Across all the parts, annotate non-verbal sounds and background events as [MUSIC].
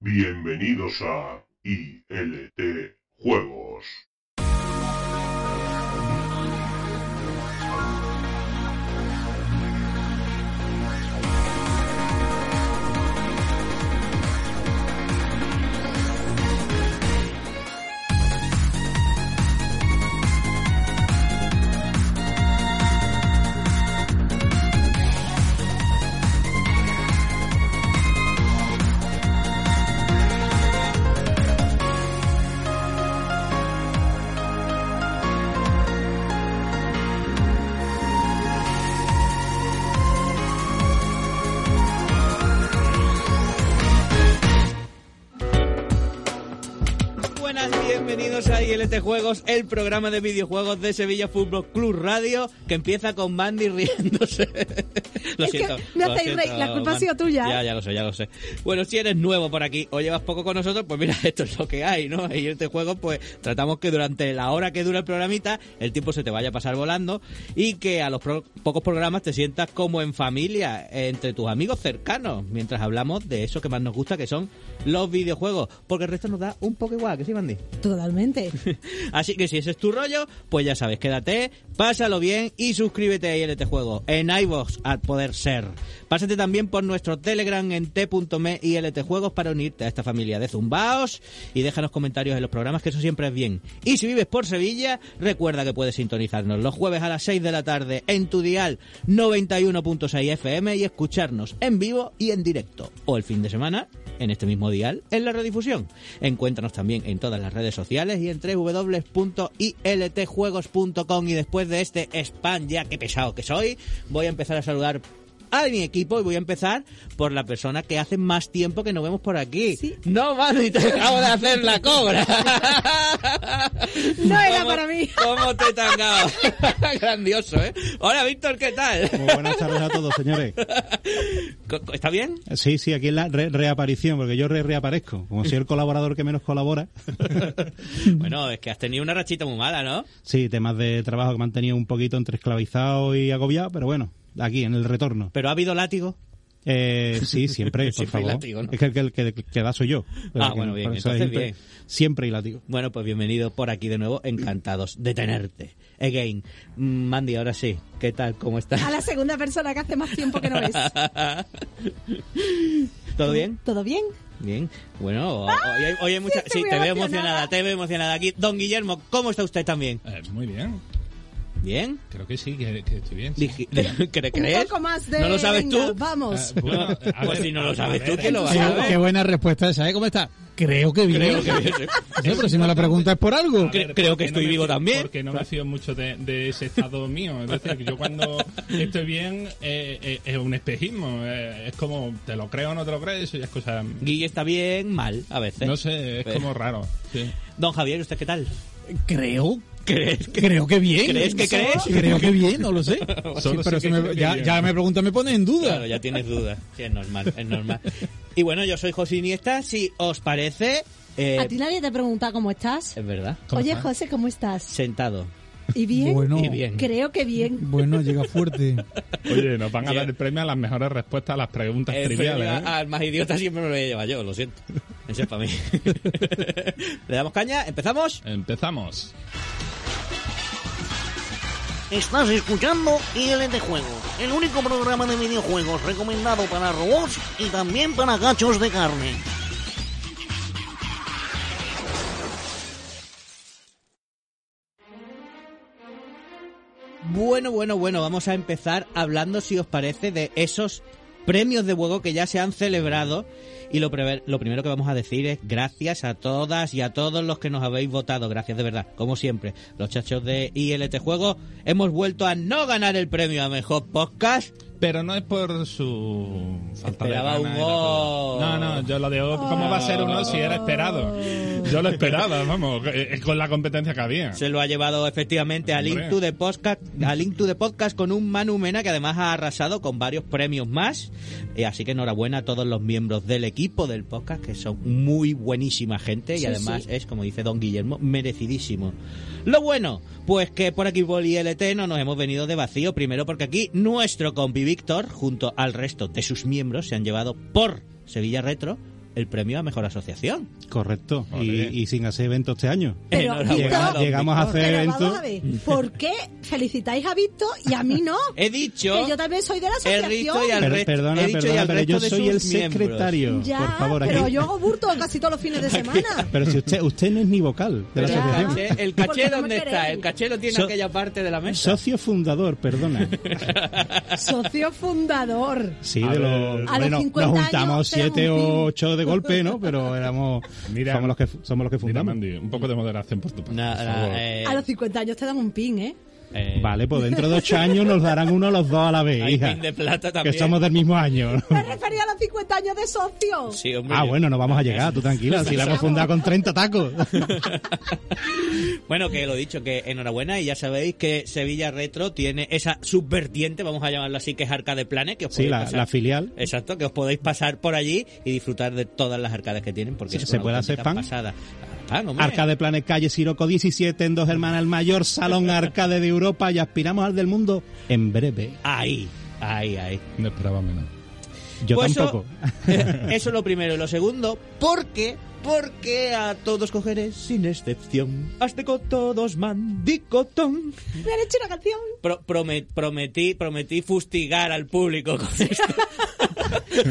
Bienvenidos a ILT Juegos. Juegos, el programa de videojuegos de Sevilla Fútbol Club Radio, que empieza con Mandy riéndose. [LAUGHS] lo Es que siento. me hacéis reír, la culpa ha sido tuya, ¿eh? Ya, ya lo sé, ya lo sé. Bueno, si eres nuevo por aquí o llevas poco con nosotros, pues mira, [LAUGHS] esto es lo que hay, ¿no? En ILT Juegos, pues tratamos que durante la hora que dura el programita, el tiempo se te vaya a pasar volando y que a los pro- pocos programas te sientas como en familia, entre tus amigos cercanos, mientras hablamos de eso que más nos gusta, que son los videojuegos, porque el resto nos da un poco igual, que sí, Mandy. Totalmente. [LAUGHS] Así que si ese es tu rollo, pues ya sabes, quédate, pásalo bien y suscríbete a ILT Juego en iVoox a poder ser. Pásate también por nuestro Telegram en t.me ILT Juegos para unirte a esta familia de zumbaos y déjanos comentarios en los programas, que eso siempre es bien. Y si vives por Sevilla, recuerda que puedes sintonizarnos los jueves a las 6 de la tarde en tu dial 91.6 FM y escucharnos en vivo y en directo. O el fin de semana en este mismo dial en la redifusión. Encuéntranos también en todas las redes sociales y en www.iltjuegos.com y después de este spam ya que pesado que soy, voy a empezar a saludar a mi equipo y voy a empezar por la persona que hace más tiempo que nos vemos por aquí. Sí. No, mano, y te acabo de hacer la cobra. No era ¿Cómo- para mí. ¿Cómo te he tangado? [LAUGHS] Grandioso, ¿eh? Hola, Víctor, ¿qué tal? Muy buenas tardes a todos, señores. ¿Está bien? Sí, sí, aquí es la re- reaparición, porque yo re- reaparezco. Como soy el colaborador que menos colabora. [LAUGHS] Bueno, es que has tenido una rachita muy mala, ¿no? Sí, temas de trabajo que me han tenido un poquito entre esclavizado y agobiado, pero bueno, aquí, en el retorno. Pero ha habido látigo. Eh, sí, siempre, [LAUGHS] por Siempre favor. látigo, ¿no? Es que el que, que, que da soy yo. Ah, bueno, bien, entonces siempre, bien. Siempre hay látigo. Bueno, pues bienvenido por aquí de nuevo, encantados de tenerte. Again. Mandy, ahora sí, ¿qué tal? ¿Cómo estás? A la segunda persona que hace más tiempo que no ves. [LAUGHS] ¿Todo bien? ¿Todo bien? Bien. Bueno, hoy hay, hoy hay mucha... Sí, muy te veo emocionada. emocionada, te veo emocionada aquí. Don Guillermo, ¿cómo está usted también? Eh, muy bien, ¿Bien? creo que sí, que, que estoy bien. sí. Dije- [LAUGHS] ¿Cre- ¿Crees? Un poco más de... ¿No lo sabes venga, tú? Vamos. Eh, bueno, a [LAUGHS] Pues ver, si no lo sabes ver, tú, ¿quién lo va a saber? Qué buena respuesta esa, ¿eh? ¿Cómo está? Creo que bien. Creo que bien, [LAUGHS] sí. Pero si me la pregunta es por algo. ver, creo que estoy vivo fío- también. Porque no me fío mucho de, de ese estado mío. Es decir, que yo cuando estoy bien eh, eh, es un espejismo. eh, es como, ¿te lo creo o no te lo crees? Eso ya es cosa... Guille está bien, mal, a veces. No sé, es Pero- como raro. Sí. Don Javier, ¿usted qué tal? Creo. ¿Crees que, Creo que bien. ¿Crees que crees? Creo que bien, no lo sé. [LAUGHS] Solo Sí, pero si que me- ya, me pregunta, me pone en duda. Claro, ya tienes dudas. Sí, es normal, es normal. Y bueno, yo soy José Iniesta, si os parece... eh, A ti nadie te pregunta cómo estás. es verdad. ¿Cómo Oye, estás? José, ¿cómo estás? Sentado. ¿Y bien? Bueno, Y bien. Creo que bien. bueno, llega fuerte. [LAUGHS] Oye, nos van a dar el premio a las mejores respuestas a las preguntas El triviales. ¿eh? al más idiota siempre me lo voy a llevar yo, lo siento. Ese es para mí. [LAUGHS] ¿Le damos caña? ¿Empezamos? Empezamos. Estás escuchando ILT Juegos, el único programa de videojuegos recomendado para robots y también para gachos de carne. Bueno, bueno, bueno, vamos a empezar hablando, si os parece, de esos premios de juego que ya se han celebrado. Y lo, lo primero que vamos a decir es gracias a todas y a todos los que nos habéis votado. Gracias de verdad, como siempre. Los chachos de ILT Juego hemos vuelto a no ganar el premio a Mejor Podcast. Pero no es por su falta Esperaba de un gol. No, no, yo lo digo, ¿cómo va a ser uno si era esperado? Yo lo esperaba, vamos, eh, eh, con la competencia que había. Se lo ha llevado efectivamente a Link the Podcast, a Link to the Podcast con un Manu Mena que además ha arrasado con varios premios más. Eh, así que enhorabuena a todos los miembros del equipo del podcast que son muy buenísima gente y Sí, además sí. es, como dice Don Guillermo, merecidísimo. Lo bueno, pues que por aquí por ILT no nos hemos venido de vacío. Primero porque aquí nuestro compi Víctor, junto al resto de sus miembros, se han llevado por Sevilla Retro el premio a Mejor Asociación. Correcto. Y, sin hacer eventos este año. Pero, llegamos a hacer Pero vamos eventos. a ver, ¿por qué felicitáis a Víctor y a mí no? [LAUGHS] He dicho... Que yo también soy de la asociación. dicho y al Per- resto- perdona, he dicho y al pero yo soy el secretario. Ya, por favor, aquí. pero yo hago burto casi todos los fines de [LAUGHS] semana. Pero si usted, usted no es ni vocal de la Ya. asociación. caché, el ¿Por caché no ¿dónde está? El caché lo tiene So- aquella parte de la mesa. Socio fundador, perdona. [LAUGHS] Socio fundador. Sí, A de los. A los bueno, 50 nos años juntamos tenemos siete un o pin. ocho de golpe, ¿no? Pero éramos. Mira. somos, los que, somos los que Mira, fundamos. Mandy, un poco de moderación por tu parte. Por eh, A los 50 años te dan un pin, ¿eh? Eh, Vale, pues dentro de ocho años nos darán uno los dos a la vez, Hay hija. pin de plata Que somos del mismo año. Me refería a los 50 años de socio. Sí, hombre. Ah, bueno, no vamos a llegar, tú tranquila. Si la hemos fundado con 30 tacos. [LAUGHS] Bueno, que lo dicho, que enhorabuena y ya sabéis que Sevilla Retro tiene esa subvertiente, vamos a llamarlo así, que es Arcade Planet, que os Sí, podéis la, pasar- la filial. Exacto, que os podéis pasar por allí y disfrutar de todas las arcades que tienen, porque Sí, es ¿se una puede hacer fan? pasada. Hombre. Arcade Planet Calle Siroco 17 en Dos Hermanas, el mayor salón [LAUGHS] arcade de Europa y aspiramos al del mundo en breve. Ahí, ahí, ahí. No esperaba menos. Yo Pues tampoco. Eso, eh, eso es lo primero. Y lo segundo, porque, porque a todos cogeré sin excepción. Hazte con todos, mandicotón. Me han hecho una canción. Pro- promet- prometí, prometí fustigar al público con esto. [LAUGHS]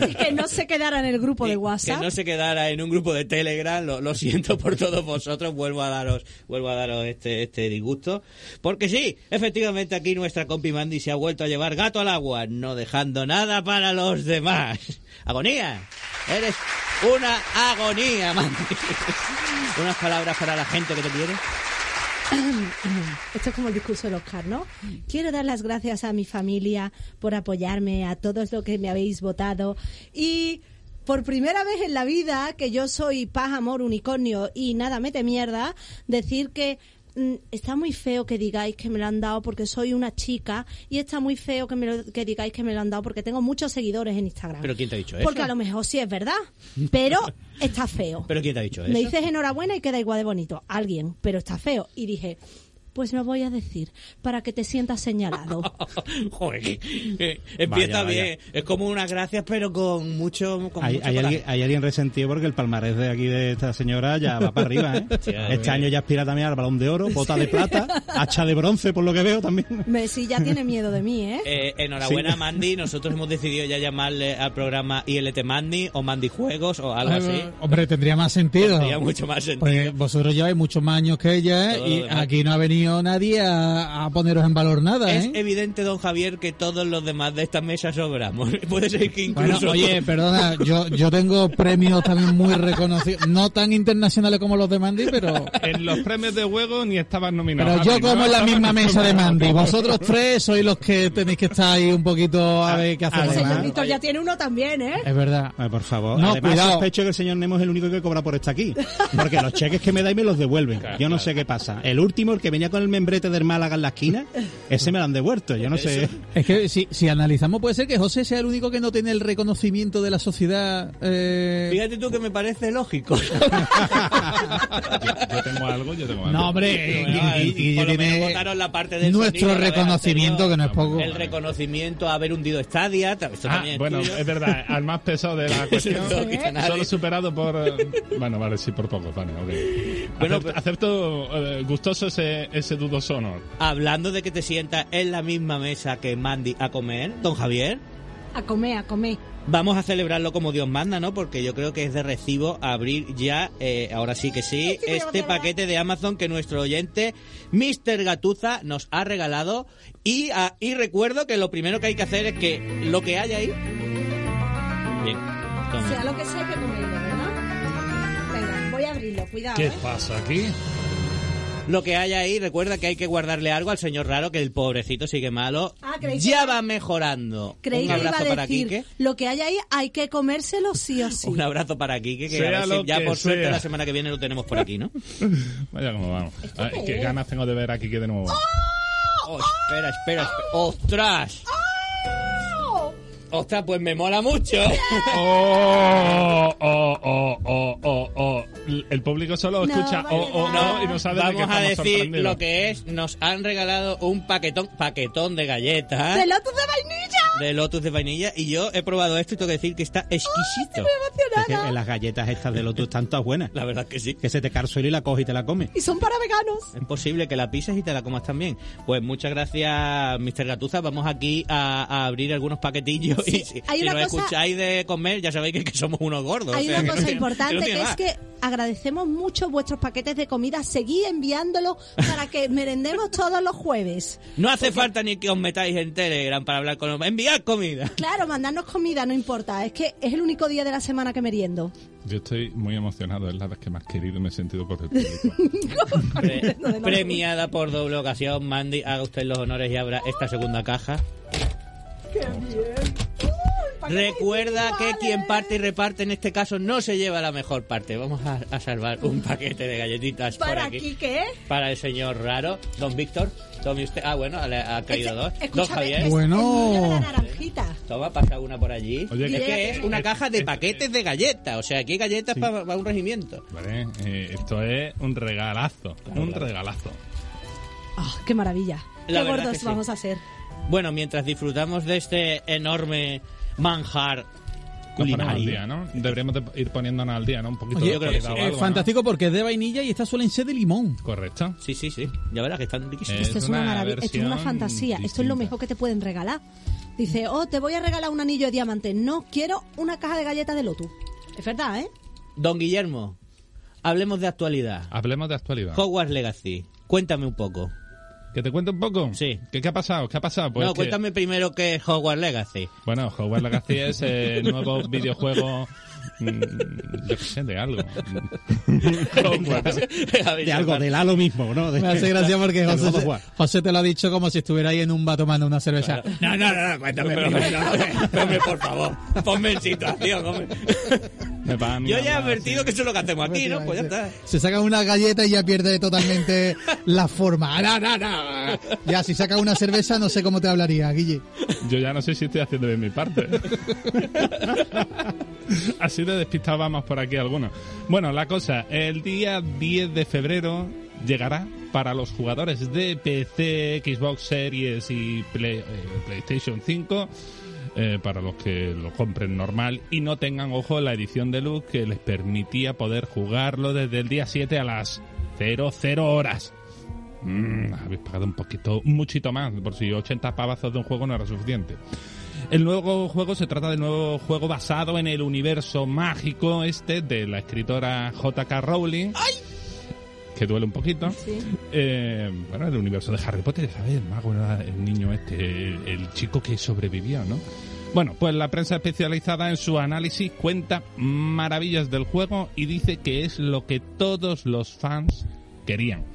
Y que no se quedara en el grupo de que WhatsApp. no se quedara en un grupo de Telegram, lo, lo siento por todos vosotros, vuelvo a daros, vuelvo a daros este, este disgusto. Porque sí, efectivamente aquí nuestra compi Mandy se ha vuelto a llevar gato al agua, no dejando nada para los demás. Agonía, eres una agonía, Mandy. Unas palabras para la gente que te quiere. Esto es como el discurso del Oscar, ¿no? Quiero dar las gracias a mi familia por apoyarme, a todos los que me habéis votado y por primera vez en la vida que yo soy paz, amor, unicornio y nada mete mierda, decir que está muy feo que digáis que me lo han dado porque soy una chica y está muy feo que me lo, que digáis que me lo han dado porque tengo muchos seguidores en Instagram. ¿Pero quién te ha dicho eso? Porque a lo mejor sí es verdad, pero está feo. [LAUGHS] ¿Pero quién te ha dicho eso? Me dices enhorabuena y queda igual de bonito. Alguien, pero está feo. Y dije, pues lo voy a decir para que te sientas señalado. [LAUGHS] Joder, empieza Vaya, vaya. bien. Es como unas gracias, pero con mucho. Con Hay, mucho hay alguien, hay alguien resentido porque el palmarés de aquí de esta señora ya va para arriba, ¿eh? [LAUGHS] Este año ya aspira también al balón de oro, bota de plata, [LAUGHS] hacha de bronce, por lo que veo también. Messi ya tiene miedo de mí, ¿eh? Eh, enhorabuena, Sí. Mandy. Nosotros hemos decidido ya llamarle al programa ILT Mandy o Mandy Juegos o algo así. Eh, Hombre, tendría más sentido. Tendría mucho más sentido. Porque vosotros lleváis muchos más años que ella ¿eh? Todo y aquí no ha venido nadie a, a poneros en valor nada, Es ¿eh? evidente, don Javier, que todos los demás de esta mesa sobramos. [LAUGHS] Puede ser que Bueno, incluso. oye, perdona, yo, yo tengo premios también muy reconocidos, no tan internacionales como los de Mandy, pero, En los premios de juego ni estaban nominados. pero yo como en la misma mesa de. Mandy. Vosotros tres sois los que tenéis que estar ahí un poquito a ver qué hacemos. El señor Víctor ya tiene uno también, ¿eh? Es verdad. Ay, por favor. No, Además, cuidado. sospecho que el señor Nemo es el único que cobra por estar aquí. Porque los cheques que me dais me los devuelven. Yo no sé qué pasa. El último, el que venía con el membrete del Málaga en la esquina, [LAUGHS] ese me lo han devuelto. Yo no sé. Es que si, si analizamos puede ser que José sea el único que no tiene el reconocimiento de la sociedad. eh, Fíjate tú que me parece lógico. Yo, [LAUGHS] yo tengo algo, yo tengo algo. No, hombre, y, y- y por lo menos tiene votaron la parte del nuestro sonido, reconocimiento que no es poco. El reconocimiento a haber hundido Stadia. Esto Ah, es bueno, tuyo. es verdad, al más pesado de la [LAUGHS] cuestión, solo superado por... eh, Bueno, vale, sí, por poco, vale, ok. Bueno, Acepto, pues- acepto, eh, gustoso ese, ese dudoso honor. Hablando de que te sientas en la misma mesa que Mandy a comer, don Javier, A comer, a comer. vamos a celebrarlo como Dios manda, ¿no? Porque yo creo que es de recibo abrir ya, eh, ahora sí que sí, [LAUGHS] a este celebrar. paquete de Amazon que nuestro oyente, Mr. Gatuza, nos ha regalado. Y, ah, y recuerdo que lo primero que hay que hacer es que lo que hay ahí... Bien, toma. Sea lo que sea, hay que comerlo, ¿verdad? Venga, voy a abrirlo, cuidado, ¿Qué ¿eh? pasa aquí? Lo que hay ahí, recuerda que hay que guardarle algo al señor raro, que el pobrecito sigue malo. Ah, creí que- ya va mejorando. Creí Un que iba abrazo a para decir, Quique. lo que hay ahí hay que comérselo sí o sí. Un abrazo para Quique, que Sea a ver si lo ya que por suerte sea. la semana que viene lo tenemos por aquí, ¿no? [LAUGHS] Vaya como vamos. ¿Esto Ay, qué ganas tengo de ver aquí que de nuevo. Oh, espera, espera, espera. ¡Ostras! ¡Ostras, pues me mola mucho! [LAUGHS] Oh, oh, oh, oh, oh, oh. El público solo No, escucha vale, oh, oh, no. oh, y no sabe de qué Vamos a estamos decir lo que es. Nos han regalado un paquetón, paquetón de galletas. ¡De lotus de vainilla! De Lotus de vainilla y yo he probado esto y tengo que decir que está exquisito. Es que en las galletas estas de Lotus están todas buenas. La verdad que sí. Que se te cae suelo y la coges y te la comes. Y son para veganos. Es posible que la pises y te la comas también. Pues muchas gracias, Mr. Gatuza. Vamos aquí a, a abrir algunos paquetillos. Sí, y si, hay si una nos cosa- escucháis de comer, ya sabéis que, que somos unos gordos. Hay o sea, una que no cosa importante no que es que agradecemos mucho vuestros paquetes de comida. Seguid enviándolos para que merendemos todos los jueves. No hace falta ni que os metáis en Telegram para hablar con nosotros. Comida. Claro, mandarnos comida no importa. Es que es el único día de la semana que meriendo. Yo estoy muy emocionado, es la vez que más querido me he sentido por el público. [LAUGHS] Pre- premiada por doble ocasión. Mandy, haga usted los honores y abra esta segunda caja. Recuerda que quien parte y reparte en este caso no se lleva la mejor parte. Vamos a, a salvar un paquete de galletitas por ¿Para aquí. aquí qué? Para el señor raro. Don Víctor, tome usted. Ah, bueno, le ha caído dos. Don Escúchame, Javier. es- Bueno. es. Toma, pasa una por allí. Oye, es que- que es una caja de paquetes de galletas. O sea, aquí hay galletas para un regimiento. Vale, eh, esto es un regalazo, un regalazo. Ah, qué maravilla. La qué gordos que sí. vamos a ser. Bueno, mientras disfrutamos de este enorme manjar ponemos al culinario. día, ¿no? Deberíamos de ir poniéndonos al día, ¿no? Un poquito Oye, de yo creo que sí. algo, ¿no? fantástico porque es de vainilla y estas suelen ser de limón. Correcto. Sí, sí, sí. Ya verás que están riquísimos. Esto es, una maravilla, esto es una fantasía. Esto es lo mejor que te pueden regalar. Dice, oh, te voy a regalar un anillo de diamante. No, quiero una caja de galletas de Lotus. Es verdad, ¿eh? Don Guillermo, hablemos de actualidad. Hablemos de actualidad. Hogwarts Legacy. Cuéntame un poco. ¿Que te cuente un poco? Sí. ¿Qué, qué ha pasado? ¿Qué ha pasado? Pues no, que- cuéntame primero qué es Hogwarts Legacy. Bueno, Hogwarts Legacy es el nuevo [LAUGHS] videojuego... mm, yo qué sé, de algo. [LAUGHS] Hogwarts. De algo, del halo mismo, ¿no? De- Me hace gracia porque José. José te lo ha dicho como si estuviera ahí en un bar tomando una cerveza. No, no, no, no, cuéntame [LAUGHS] primero. Hombre, por favor, ponme en situación, hombre. Yo ya he advertido que eso es lo que hacemos aquí, ¿no? Pues ya está. Se saca una galleta y ya pierde totalmente [LAUGHS] la forma. No, no, no. Ya, si saca una cerveza, no sé cómo te hablaría, Guille. Yo ya no sé si estoy haciendo bien mi parte. [LAUGHS] Así de despistado vamos por aquí algunos. Bueno, la cosa, el día 10 de febrero llegará para los jugadores de PC, Xbox Series y Play- eh, PlayStation 5, eh, para los que lo compren normal y no tengan, ojo, la edición de luz que les permitía poder jugarlo desde el día 7 a las 00 horas. Mm, habéis pagado un poquito, un muchito más, por si 80 pavazos de un juego no era suficiente. El nuevo juego se trata del nuevo juego basado en el universo mágico este de la escritora J.K. Rowling. Que duele un poquito. Sí. Eh, bueno, el universo de Harry Potter, ¿sabes? El mago era el niño este, el, el chico que sobrevivió, ¿no? Bueno, pues la prensa especializada en su análisis cuenta maravillas del juego y dice que es lo que todos los fans querían.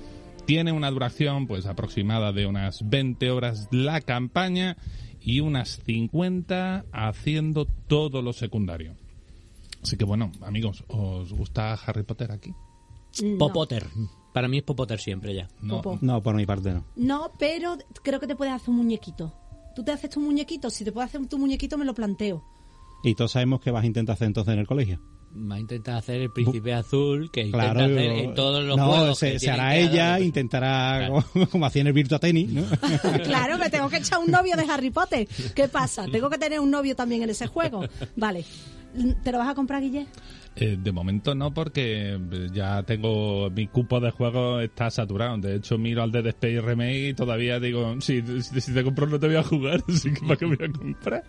Tiene una duración pues aproximada de unas 20 horas la campaña y unas 50 haciendo todo lo secundario. Así que bueno, amigos, ¿os gusta Harry Potter aquí? No. Popotter. Para mí es Popotter siempre ya. No. Popo. No, por mi parte no. No, pero creo que te puedes hacer un muñequito. Tú te haces tu muñequito. Si te puedes hacer tu muñequito, me lo planteo. Y todos sabemos que vas a intentar hacer entonces en el colegio. Va a intentar hacer el príncipe azul que intenta Claro, hacer en todos los no, juegos. se, que se hará que ella, dar- intentará, Claro. como, [LAUGHS] como hacía en el Virtua Tennis, ¿no? [LAUGHS] claro, me tengo que echar un novio de Harry Potter. ¿Qué pasa? Tengo que tener un novio también en ese juego. Vale. ¿Te lo vas a comprar, Guille? Eh, de momento no, porque eh, ya tengo mi cupo de juegos está saturado. De hecho, miro al Dead Space Remake y todavía digo, si, si, te compro no te voy a jugar, [LAUGHS] así que ¿para qué voy a comprar?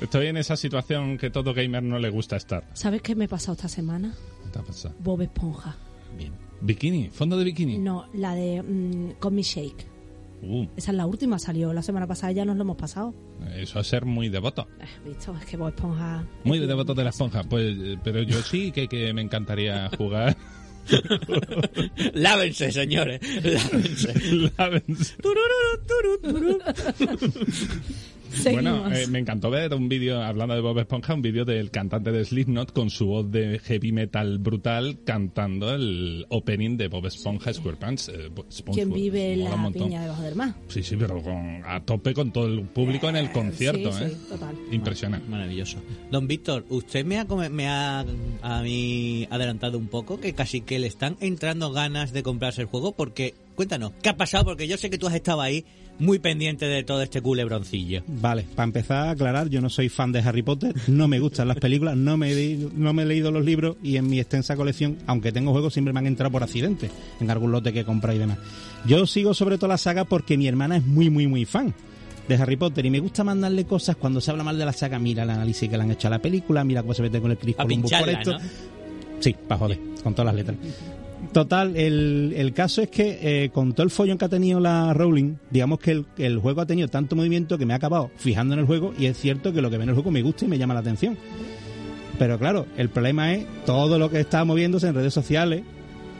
Estoy en esa situación que todo gamer no le gusta estar. ¿Sabes qué me he pasado esta semana? ¿Qué te ha pasado? Bob Esponja. Bien. ¿Bikini? ¿Fondo de bikini? No, la de mm, Con mi Shake. Uh, Esa es la última, salió la semana pasada, ya nos lo hemos pasado. eso es ser muy devoto. Eh, ¿Visto? Es que Bob Esponja... Muy es devoto de la esponja. Pues, eh, pero yo sí que, que me encantaría jugar. [LAUGHS] Lávense, señores. Lávense. [LAUGHS] Lávense. Seguimos. Bueno, eh, me encantó ver un vídeo, hablando de Bob Esponja, un vídeo del cantante de Slipknot con su voz de heavy metal brutal cantando el opening de Bob Esponja SquarePants. Eh, Bo- SpongeBob. ¿Quién vive la piña debajo del mar? Sí, sí, pero con, a tope con todo el público en el concierto, sí, ¿eh? sí, total. Impresionante. Maravilloso. Don Víctor, usted me ha, me ha a mí adelantado un poco que casi que le están entrando ganas de comprarse el juego porque, cuéntanos, ¿qué ha pasado? Porque yo sé que tú has estado ahí muy pendiente de todo este culebroncillo. Vale, para empezar a aclarar, yo no soy fan de Harry Potter, no me gustan las películas, no me, he, no me he leído los libros y en mi extensa colección, aunque tengo juegos, siempre me han entrado por accidente en algún lote que he comprado y demás. Yo sigo sobre todo la saga porque mi hermana es muy, muy, muy fan de Harry Potter y me gusta mandarle cosas cuando se habla mal de la saga, mira el análisis que le han hecho a la película, mira cómo se mete con el Chris Columbus por esto. ¿no? Sí, para joder, con todas las letras. Total, el, el caso es que eh, con todo el follón que ha tenido la Rowling, digamos que el, el juego ha tenido tanto movimiento que me ha acabado fijando en el juego y es cierto que lo que ve en el juego me gusta y me llama la atención. Pero claro, el problema es todo lo que está moviéndose en redes sociales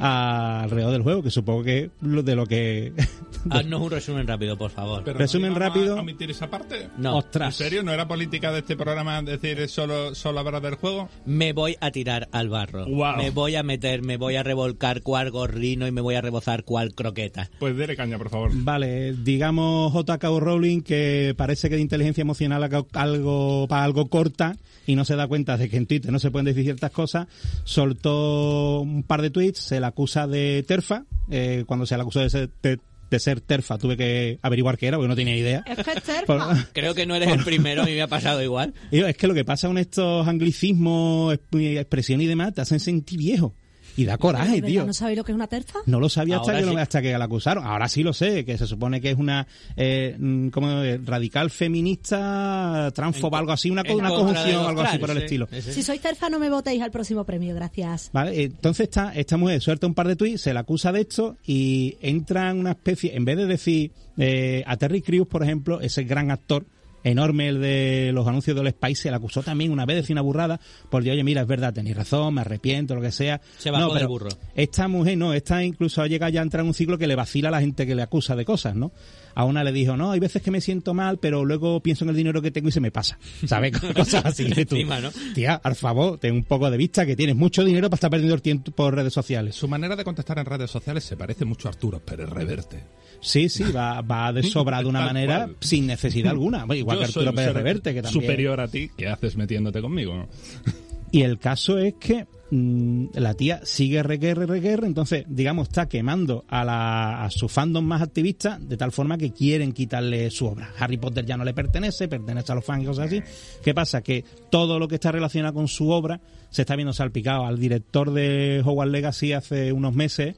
alrededor del juego, que supongo que es lo de lo que... [LAUGHS] Haznos un resumen rápido, por favor. Pero Resumen ¿no rápido. a omitir esa parte? No, ¿En Ostras. serio? ¿No era política de este programa decir solo, solo hablar del juego? me voy a tirar al barro. Me voy a meter, me voy a revolcar cual gorrino y me voy a rebozar cual croqueta. Pues dele caña, por favor. Vale, digamos JK Rowling que parece que de inteligencia emocional algo para algo corta y no se da cuenta de que en Twitter no se pueden decir ciertas cosas, soltó un par de tweets, se la acusa de terfa, eh, cuando se la acusó de ser, de, de ser terfa tuve que averiguar qué era porque no tenía idea. Es que es terfa. Por- [LAUGHS] Creo que no eres el primero, a mí me ha pasado igual. [LAUGHS] Es que lo que pasa con estos anglicismos, exp- expresión y demás, te hacen sentir viejo. Y da coraje, ¿De verdad tío. ¿No sabéis lo que es una terfa? No lo sabía hasta que, lo- sí. hasta que la acusaron. Ahora sí lo sé, que se supone que es una eh, mm, como radical feminista, transfoba, algo así, una, una conjunción, los algo así por el sí, estilo. sí, sí. Si sois terfa, no me votéis al próximo premio, gracias. Vale, entonces esta, esta mujer suelta un par de tweets, se la acusa de esto y entra en una especie, en vez de decir eh, a Terry Crews, por ejemplo, ese gran actor enorme el de los anuncios del Spice, se la acusó también una vez de decir una burrada, por decir, oye, mira, es verdad, tenéis razón, me arrepiento, lo que sea. Se bajó no, del pero burro. Esta mujer no, esta incluso ha llegado ya a entrar en un ciclo que le vacila a la gente que le acusa de cosas, ¿no? A una le dijo, no, hay veces que me siento mal, pero luego pienso en el dinero que tengo y se me pasa. ¿Sabes? [LAUGHS] Cosas así. que tú, Encima, ¿no? Tía, al favor, ten un poco de vista que tienes mucho dinero para estar perdiendo el tiempo por redes sociales. Su manera de contestar en redes sociales se parece mucho a Arturo Pérez Reverte. Sí, sí, va, va de sobra de una manera cual. sin necesidad [LAUGHS] alguna. Igual Yo que Arturo Pérez Reverte, que también. Superior a ti, ¿qué haces metiéndote conmigo? [LAUGHS] Y el caso es que mm, la tía sigue requerre, requerre, entonces, digamos, está quemando a, la, a su fandom más activista de tal forma que quieren quitarle su obra. Harry Potter ya no le pertenece, pertenece a los fans y cosas así. ¿Qué pasa? Que todo lo que está relacionado con su obra se está viendo salpicado. Al director de Hogwarts Legacy hace unos meses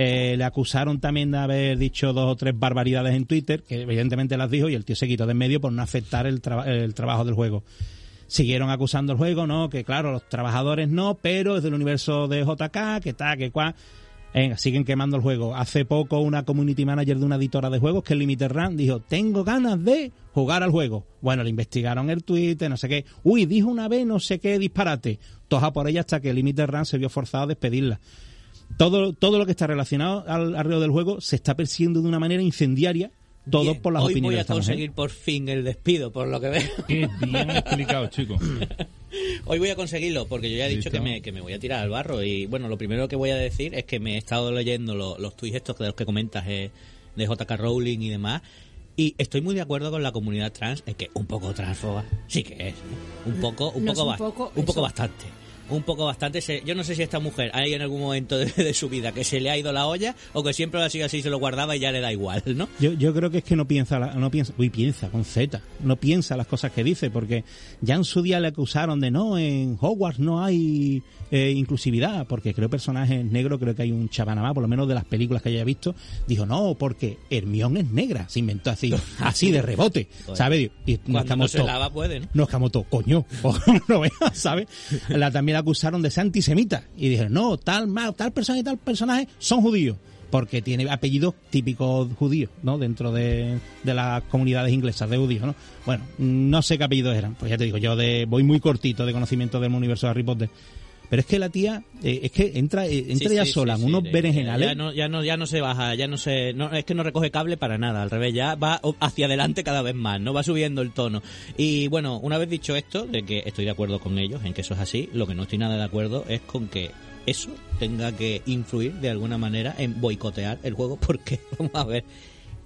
eh, le acusaron también de haber dicho dos o tres barbaridades en Twitter, que evidentemente las dijo, y el tío se quitó de en medio por no afectar el, el trabajo del juego siguieron acusando el juego, ¿no? Que claro, los trabajadores no, pero es del universo de JK, que tal, que cual. Siguen quemando el juego. Hace poco una community manager de una editora de juegos, que es Limited Run, dijo, tengo ganas de jugar al juego. Bueno, le investigaron el Twitter, no sé qué. Uy, dijo una vez no sé qué disparate. Toja por ella hasta que Limited Run se vio forzado a despedirla. Todo, todo lo que está relacionado al alrededor del juego se está persiguiendo de una manera incendiaria, todo Bien, por las Hoy opiniones voy de a esta mujer. conseguir por fin el despido, por lo que veo. Qué bien explicado, chico. [LAUGHS] Hoy voy a conseguirlo, porque yo ya he dicho que me, que me voy a tirar al barro. Y bueno, lo primero que voy a decir es que me he estado leyendo lo- los tweets estos de los que comentas eh, de JK Rowling y demás. Y estoy muy de acuerdo con la comunidad trans, es que un poco transfoba, sí que es. ¿eh? Un poco, un No poco, un poco, un poco eso. bastante. Un poco bastante. Se- yo no sé si esta mujer hay en algún momento de, de su vida que se le ha ido la olla o que siempre ha sido así, se lo guardaba y ya le da igual, ¿no? Yo, yo creo que es que no piensa, la- no piensa, uy, piensa con Z, no piensa las cosas que dice, porque ya en su día le acusaron de no, en Hogwarts no hay eh, inclusividad, porque creo personajes negros, creo que hay un chabanamá, por lo menos de las películas que haya visto, dijo no, porque Hermione es negra, se inventó así, [LAUGHS] así de rebote, ¿sabes? Y nos Cuando no se lava puede, ¿no? nos todos, coño, [LAUGHS] no veas, ¿sabes? La, también acusaron de ser antisemita y dijeron, no, tal, tal personaje y tal personaje son judíos, porque tiene apellidos típicos judíos, ¿no? Dentro de, de las comunidades inglesas de judíos, ¿no? Bueno, no sé qué apellidos eran, pues ya te digo, yo de, voy muy cortito de conocimiento del universo de Harry Potter. Pero es que la tía, eh, es que entra, eh, entra Sí, ya sí, sola en sí, unos berenjenales. Ya no, ya no, ya no se baja, ya no se, no, es que no recoge cable para nada, al revés, ya va hacia adelante cada vez más, no va subiendo el tono. Y bueno, una vez dicho esto, de que estoy de acuerdo con ellos en que eso es así, lo que no estoy nada de acuerdo es con que eso tenga que influir de alguna manera en boicotear el juego, [LAUGHS] porque vamos a ver.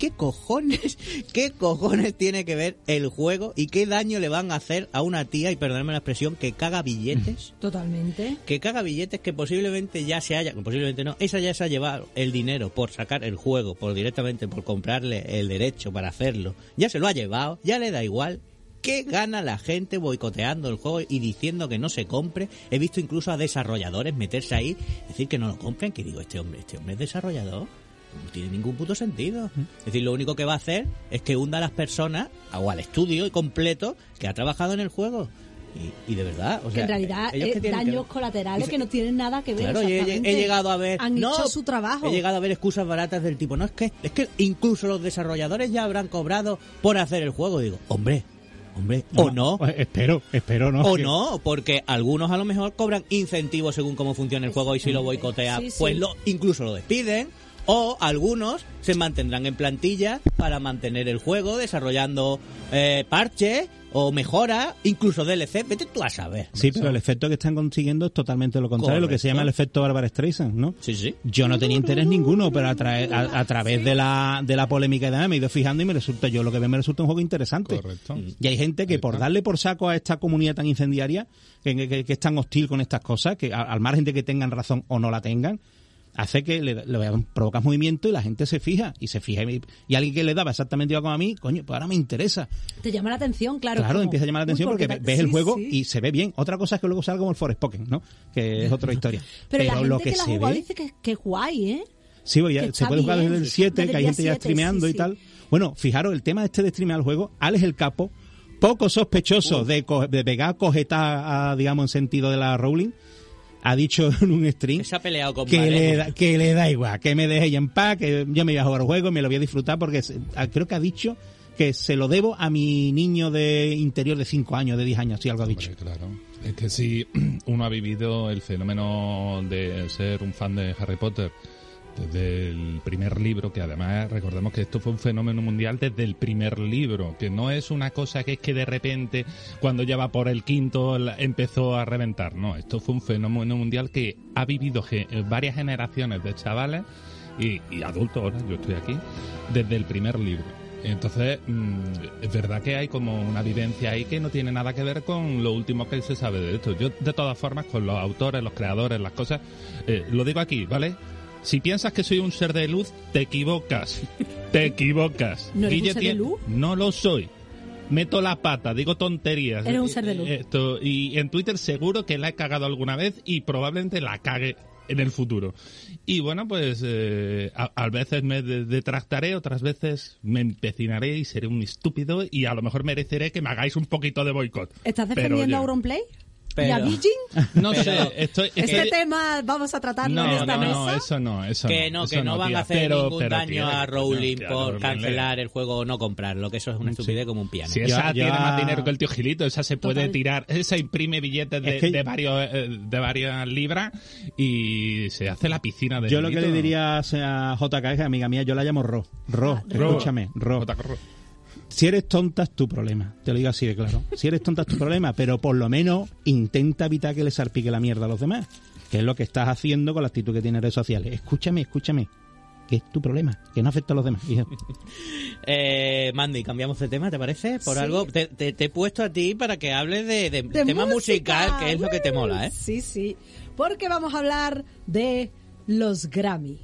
¿Qué cojones, [LAUGHS] qué cojones tiene que ver el juego y qué daño le van a hacer a una tía, y perdóname la expresión, que caga billetes? Totalmente. que caga billetes que posiblemente ya se haya, posiblemente no, esa ya se ha llevado el dinero por sacar el juego, por directamente por comprarle el derecho para hacerlo, ya se lo ha llevado, ya le da igual. ¿Qué gana la gente boicoteando el juego y diciendo que no se compre? He visto incluso a desarrolladores meterse ahí, decir que no lo compren, que digo, este hombre, este hombre es desarrollador. No tiene ningún puto sentido. Es decir, lo único que va a hacer es que hunda a las personas o al estudio completo que ha trabajado en el juego. Y, y de verdad, o que sea, en realidad que que daños colaterales que no tienen nada que ver. Claro, y he, llegado a ver. Han no, hecho su trabajo. He llegado a ver excusas baratas del tipo. No, es que, es que incluso los desarrolladores ya habrán cobrado por hacer el juego. Digo, hombre, hombre, o no. Pues espero, espero no. O que- no, porque algunos a lo mejor cobran incentivos según cómo funciona el juego y si lo boicotea, Sí, sí. pues lo, incluso lo despiden. O algunos se mantendrán en plantilla para mantener el juego, desarrollando eh, parches o mejoras, incluso DLC. Vete tú a saber. Sí, pero el efecto que están consiguiendo es totalmente lo contrario, lo que se llama el efecto Barbara Streisand, ¿no? Sí, sí. Yo no tenía interés ninguno, pero a, tra- a- a través de la, de la polémica y demás me he ido fijando y me resulta, yo lo que veo me resulta un juego interesante. Correcto. Y hay gente que por darle por saco a esta comunidad tan incendiaria, que, que- que es tan hostil con estas cosas, que al margen de que tengan razón o no la tengan, hace que le, le provocas movimiento y la gente se fija, y se fija, y, y alguien que le daba exactamente igual como a mí, coño, pues ahora me interesa. Te llama la atención, claro. Claro, como, empieza a llamar la atención porque, ves el juego sí. y se ve bien. Otra cosa es que luego salga como el Forest Pokémon, ¿no? Que es otra historia. Pero, la gente lo que, que, la se ve... dice que, guay, ¿eh? Sí, pues ya se puede jugar desde el 7, Desde que hay gente ya 7, streameando sí, y tal. Bueno, fijaros, el tema este de streamear el juego, Alex el Capo, poco sospechoso de, co- de pegar cojeta, a, digamos, en sentido de la Rowling, ha dicho en un stream Que se ha peleado con que Valero. le, da, que le da igual, que me deje en paz, que yo me voy a jugar el juego y me lo voy a disfrutar porque se- ah, creo que ha dicho que se lo debo a mi niño de interior de 5 años, de 10 años, sí, algo ha dicho. Hombre, claro. Es que si [CLEARS THROAT] uno ha vivido el fenómeno de ser un fan de Harry Potter desde el primer libro, que además recordemos que esto fue un fenómeno mundial desde el primer libro, que no es una cosa que es que de repente cuando ya va por el quinto empezó a reventar, no, esto fue un fenómeno mundial que ha vivido ge- varias generaciones de chavales y, y adultos ahora, yo estoy aquí, desde el primer libro. Entonces, mm, es verdad que hay como una vivencia ahí que no tiene nada que ver con lo último que se sabe de esto. Yo, de todas formas, con los autores, los creadores, las cosas, eh, lo digo aquí, ¿vale? Si piensas que soy un ser de luz, te equivocas. Te [LAUGHS] equivocas. ¿No eres un ser de luz? No lo soy. Meto la pata, digo tonterías. Eres un ser de luz. Esto, y en Twitter seguro que la he cagado alguna vez y probablemente la cague en el futuro. Y bueno, pues eh, a, a veces me de- detractaré, otras veces me empecinaré y seré un estúpido y a lo mejor mereceré que me hagáis un poquito de boicot. ¿Estás defendiendo a Auronplay? Pero- ¿Y a Virgin? [LAUGHS] No sé, estoy... es Este que- tema vamos a tratarlo no, en esta no, mesa. no, eso no, eso que no, que no, van tía, a hacer pero- ningún pero, daño tía, a Rowling tía, por cancelar el juego o no comprarlo, que eso es una estupidez como un piano. Si Yo- esa yo tiene más dinero que el tío Gilito, esa se puede Total. tirar, esa imprime billetes de, Es que- de varios eh, de varias libras y se hace la piscina de Yo lo que Gilito. le diría a JK es que amiga mía, yo la llamo Ro. Ro, Ah, Ro. escúchame, Ro. Corro. Si eres tonta es tu problema, te lo digo así de claro. Si eres tonta es tu problema, pero por lo menos intenta evitar que le salpique la mierda a los demás, que es lo que estás haciendo con la actitud que tienes en redes sociales. Escúchame, escúchame, que es tu problema, que no afecta a los demás. [LAUGHS] Eh, Mandy, cambiamos de tema, ¿te parece? Por Sí. algo, te, te- te he puesto a ti para que hables de, de- De tema música. musical, que es lo que te mola, ¿eh? Sí, sí. Porque vamos a hablar de los Grammy.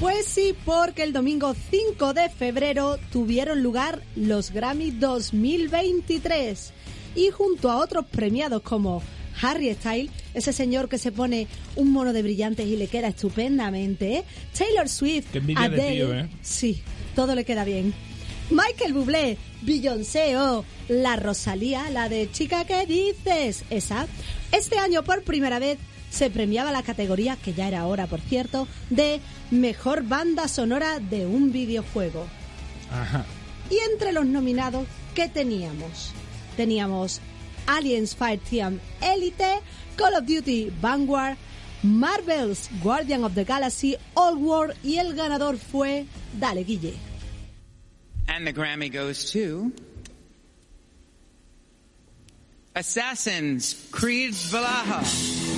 Pues sí, porque el domingo 5 de febrero tuvieron lugar los Grammy 2023 y junto a otros premiados como Harry Styles, ese señor que se pone un mono de brillantes y le queda estupendamente, ¿eh? Taylor Swift, Qué envidia de Adele, tío, ¿eh? sí, todo le queda bien. Michael Bublé, Beyoncé o la Rosalía, la de chica que dices, esa. Este año por primera vez se premiaba la categoría, que ya era hora por cierto, de mejor banda sonora de un videojuego. Ajá. Y entre los nominados, ¿qué teníamos? Teníamos Aliens Fireteam Elite, Call of Duty Vanguard, Marvel's Guardian of the Galaxy Old War y el ganador fue, dale Guille. And the Grammy goes to Assassin's Creed Valhalla.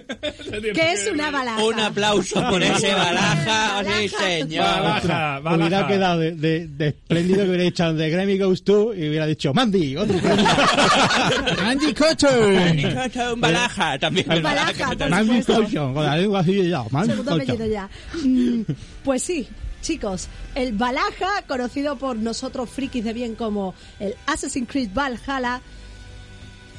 [LAUGHS] ¿Qué es una balaja? Un aplauso por ese balaja, sí señor. Balaja, hubiera quedado de, de, de espléndido que hubiera dicho The Grammy Goes To y hubiera dicho Mandy, otro premio. [LAUGHS] Andy Cotton. Balaja también. Un balaja, por Mandy supuesto. Colson, con la lengua así ya. Mandy Segundo apellido Colson. ya. Mm, pues sí, chicos, el Balaja, conocido por nosotros frikis de bien como el Assassin's Creed Valhalla,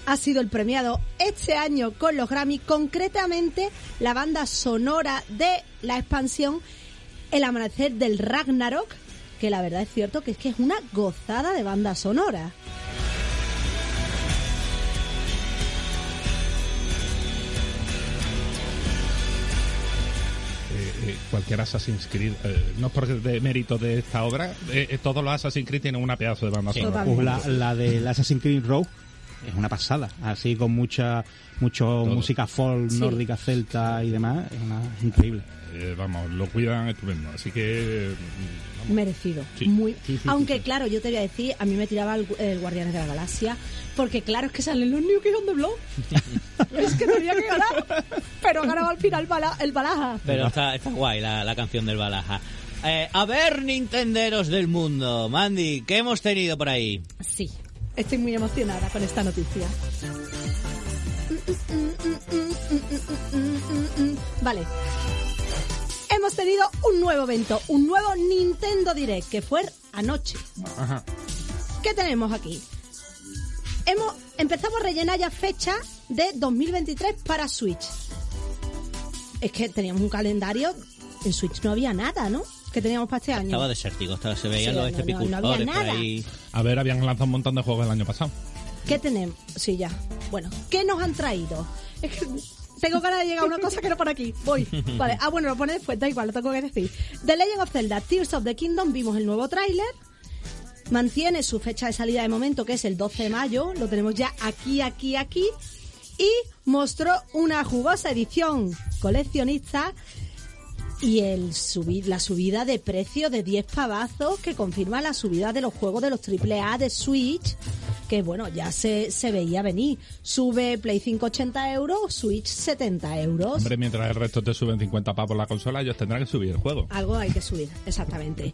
ha sido el premiado este año con los Grammy, concretamente la banda sonora de la expansión El Amanecer del Ragnarok, que la verdad es cierto que es que es una gozada de banda sonora. Eh, eh, cualquier Assassin's Creed, eh, no es porque de mérito de esta obra, eh, eh, todos los Assassin's Creed tienen una pedazo de banda Sí. sonora. Pues la, la de Assassin's Creed Rogue es una pasada, así con mucha mucho música folk, Sí. nórdica, celta y demás, es una es increíble. Eh, vamos, lo cuidan estupendo. Así que. vamos. merecido. Sí. Muy. Sí, sí, Aunque sí, sí. claro, yo te voy a decir, a mí me tiraba el, el Guardianes de la Galaxia, porque claro, es que salen los New Kids on the Block. [LAUGHS] es que tenía que ganar, pero ganaba al final Bala- el Balaja. Pero está, está guay la, la canción del balaja. Eh, a ver, Nintenderos del mundo. Mandy, ¿qué hemos tenido por ahí? Sí, estoy muy emocionada con esta noticia. Vale. Hemos tenido un nuevo evento, un nuevo Nintendo Direct, que fue anoche. Ajá. ¿Qué tenemos aquí? Hemos, empezamos a rellenar ya fecha de 2023 para Switch. Es que teníamos un calendario, en Switch no había nada, ¿no? Que teníamos para este año. Estaba desértico, estaba, se veían Sí, los no, no, no por ahí. A ver, habían lanzado un montón de juegos el año pasado. ¿Qué tenemos? Sí, ya. Bueno, ¿qué nos han traído? [LAUGHS] Es que tengo ganas de llegar a una cosa que no por aquí. Voy. [LAUGHS] Vale. Ah, bueno, lo pone después, da igual, lo tengo que decir. The Legend of Zelda, Tears of the Kingdom, vimos el nuevo tráiler. Mantiene su fecha de salida de momento, que es el 12 de mayo. Lo tenemos ya aquí, aquí, aquí. Y mostró una jugosa edición coleccionista y el subi- la subida de precio de 10 pavazos que confirma la subida de los juegos de los AAA de Switch que bueno, ya se, se veía venir. Sube Play 5 80 euros, Switch 70 euros. Hombre, mientras el resto te suben 50 pavos la consola, ellos tendrán que subir el juego. Algo hay que subir, exactamente.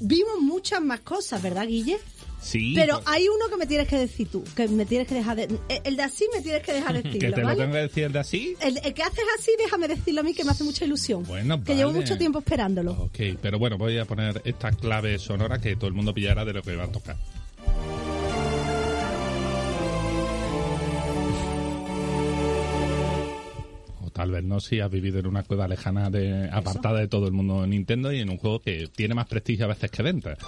Vimos muchas más cosas, ¿verdad, Guille? Sí. Pero pues, hay uno que me tienes que decir tú, que me tienes que dejar de... eh, El de así me tienes que dejar [LAUGHS] decirlo, que te lo ¿vale? tengo que decir el de así. El, el que haces así, déjame decirlo a mí, que me hace mucha ilusión. Bueno, que llevo mucho tiempo esperándolo. Ok, pero bueno, voy a poner esta clave sonora que todo el mundo pillará de lo que va a tocar. Tal vez no si has vivido en una cueva lejana de, apartada de todo el mundo de Nintendo y en un juego que tiene más prestigio a veces que ventas.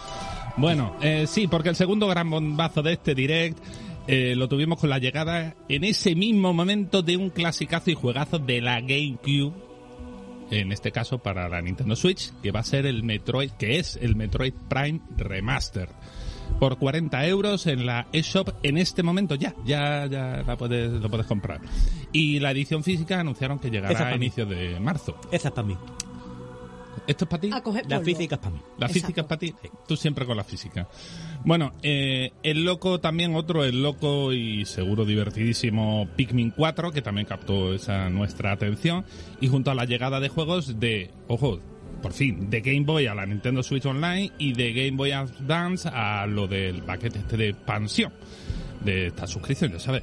Bueno, eh, sí, porque el segundo gran bombazo de este direct eh, lo tuvimos con la llegada en ese mismo momento de un clasicazo y juegazo de la GameCube en este caso para la Nintendo Switch, que va a ser el Metroid, que es el Metroid Prime Remaster. Por 40 euros en la eShop en este momento ya, ya, ya la puedes, lo puedes comprar. Y la edición física anunciaron que llegará a mí. inicios de marzo. Esa es para mí. ¿Esto es para ti? A coger La física es para mí. La Exacto. física es para ti. Tú siempre con la física. Bueno, eh, el loco también, otro, el loco y seguro divertidísimo Pikmin 4, que también captó esa nuestra atención. Y junto a la llegada de juegos de, ojo, por fin, de Game Boy a la Nintendo Switch Online y de Game Boy Advance a lo del paquete este de expansión de esta suscripción, ya sabes.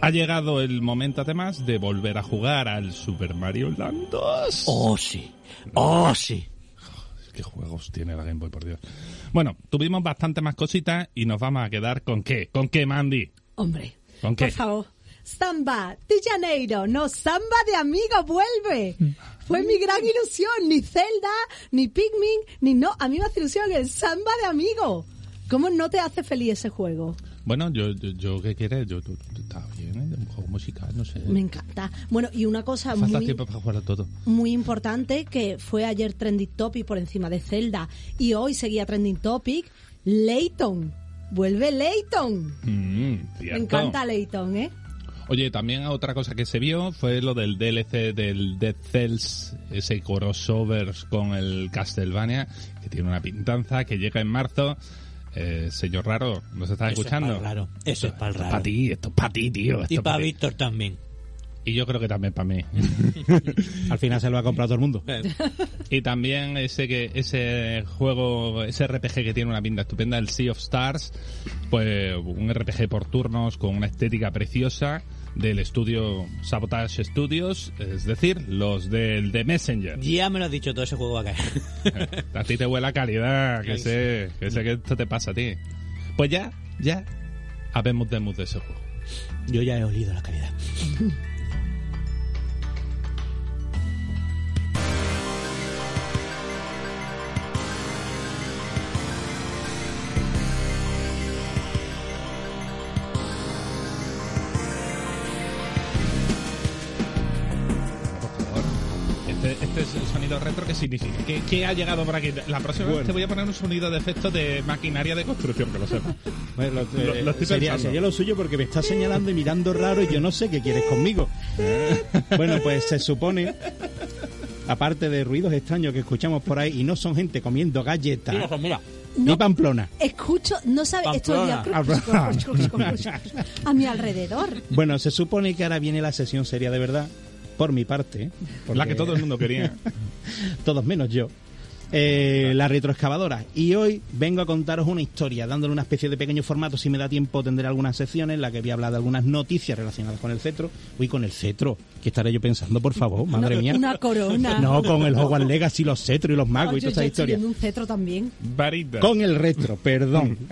Ha llegado el momento además de volver a jugar al Super Mario Land 2. Oh, sí. Oh, sí. ¿Qué juegos tiene la Game Boy, por Dios? Bueno, tuvimos bastante más cositas y nos vamos a quedar con qué. ¿Con qué, Mandy? Hombre, ¿Con qué? por favor. Samba de Janeiro, no, Samba de Amigo vuelve. Fue mi gran ilusión, ni Zelda, ni Pikmin, ni no, a mí me hace ilusión el Samba de Amigo. ¿Cómo no te hace feliz ese juego? Bueno, yo, yo, yo ¿qué quieres? Yo, tú- tú- está bien, ¿eh? un juego musical, no sé. Me encanta. Bueno, y una cosa Falta muy, tiempo para jugar a todo. muy importante que fue ayer trending topic por encima de Zelda y hoy seguía trending topic, Layton. Vuelve Layton. Mm, Me encanta Layton, ¿eh? Oye, también otra cosa que se vio fue lo del DLC del Dead Cells, ese crossover con el Castlevania, que tiene una pintanza, que llega en marzo. Eh, señor raro, ¿nos estás Eso es escuchando? pa'l raro. Eso es pa'l Esto raro. Para ti, esto es para ti, tío. esto Y es para pa'. Víctor también. Y yo creo que también para mí. [LAUGHS] Al final se lo ha comprado todo el mundo. [LAUGHS] y también ese que ese juego, ese RPG que tiene una pinta estupenda, el Sea of Stars, pues un RPG por turnos con una estética preciosa del estudio Sabotage Studios, es decir, los del The Messenger. Ya me lo has dicho, todo ese juego va a caer. [LAUGHS] A ti te huele a calidad, que Ay, sé, que sé que esto te pasa a ti. Pues ya, ya, habemos de de ese juego. Yo ya he olido la calidad. Significa? ¿Qué, qué ha llegado por aquí? La próxima vez Bueno. te voy a poner un sonido de efecto de maquinaria de construcción, que lo sepas. [LAUGHS] Bueno, lo, Lo- eh, lo estoy sería, sería lo suyo porque me está señalando y mirando raro y yo no sé qué quieres conmigo. [LAUGHS] bueno, pues se supone, aparte de ruidos extraños que escuchamos por ahí y no son gente comiendo galletas, Mira, mira. ni Pamplona. Escucho, no sabe, estoy Pamplona. a mi alrededor. Bueno, se supone que ahora viene la sesión seria de verdad, por mi parte. Por la que porque- todo el mundo quería. [LAUGHS] todos menos yo. eh, la retroexcavadora. Y hoy vengo a contaros una historia, dándole una especie de pequeño formato. Si me da tiempo, tendré algunas secciones en las que voy a hablar de algunas noticias relacionadas con el cetro. Uy, con el cetro. ¿Qué estaré yo pensando, por favor? Madre Una- mía. una corona. [LAUGHS] No, con el Hogwarts Legacy, los cetros y los magos y yo, toda esa historia. un cetro también. Varita. Con el retro, perdón. [LAUGHS]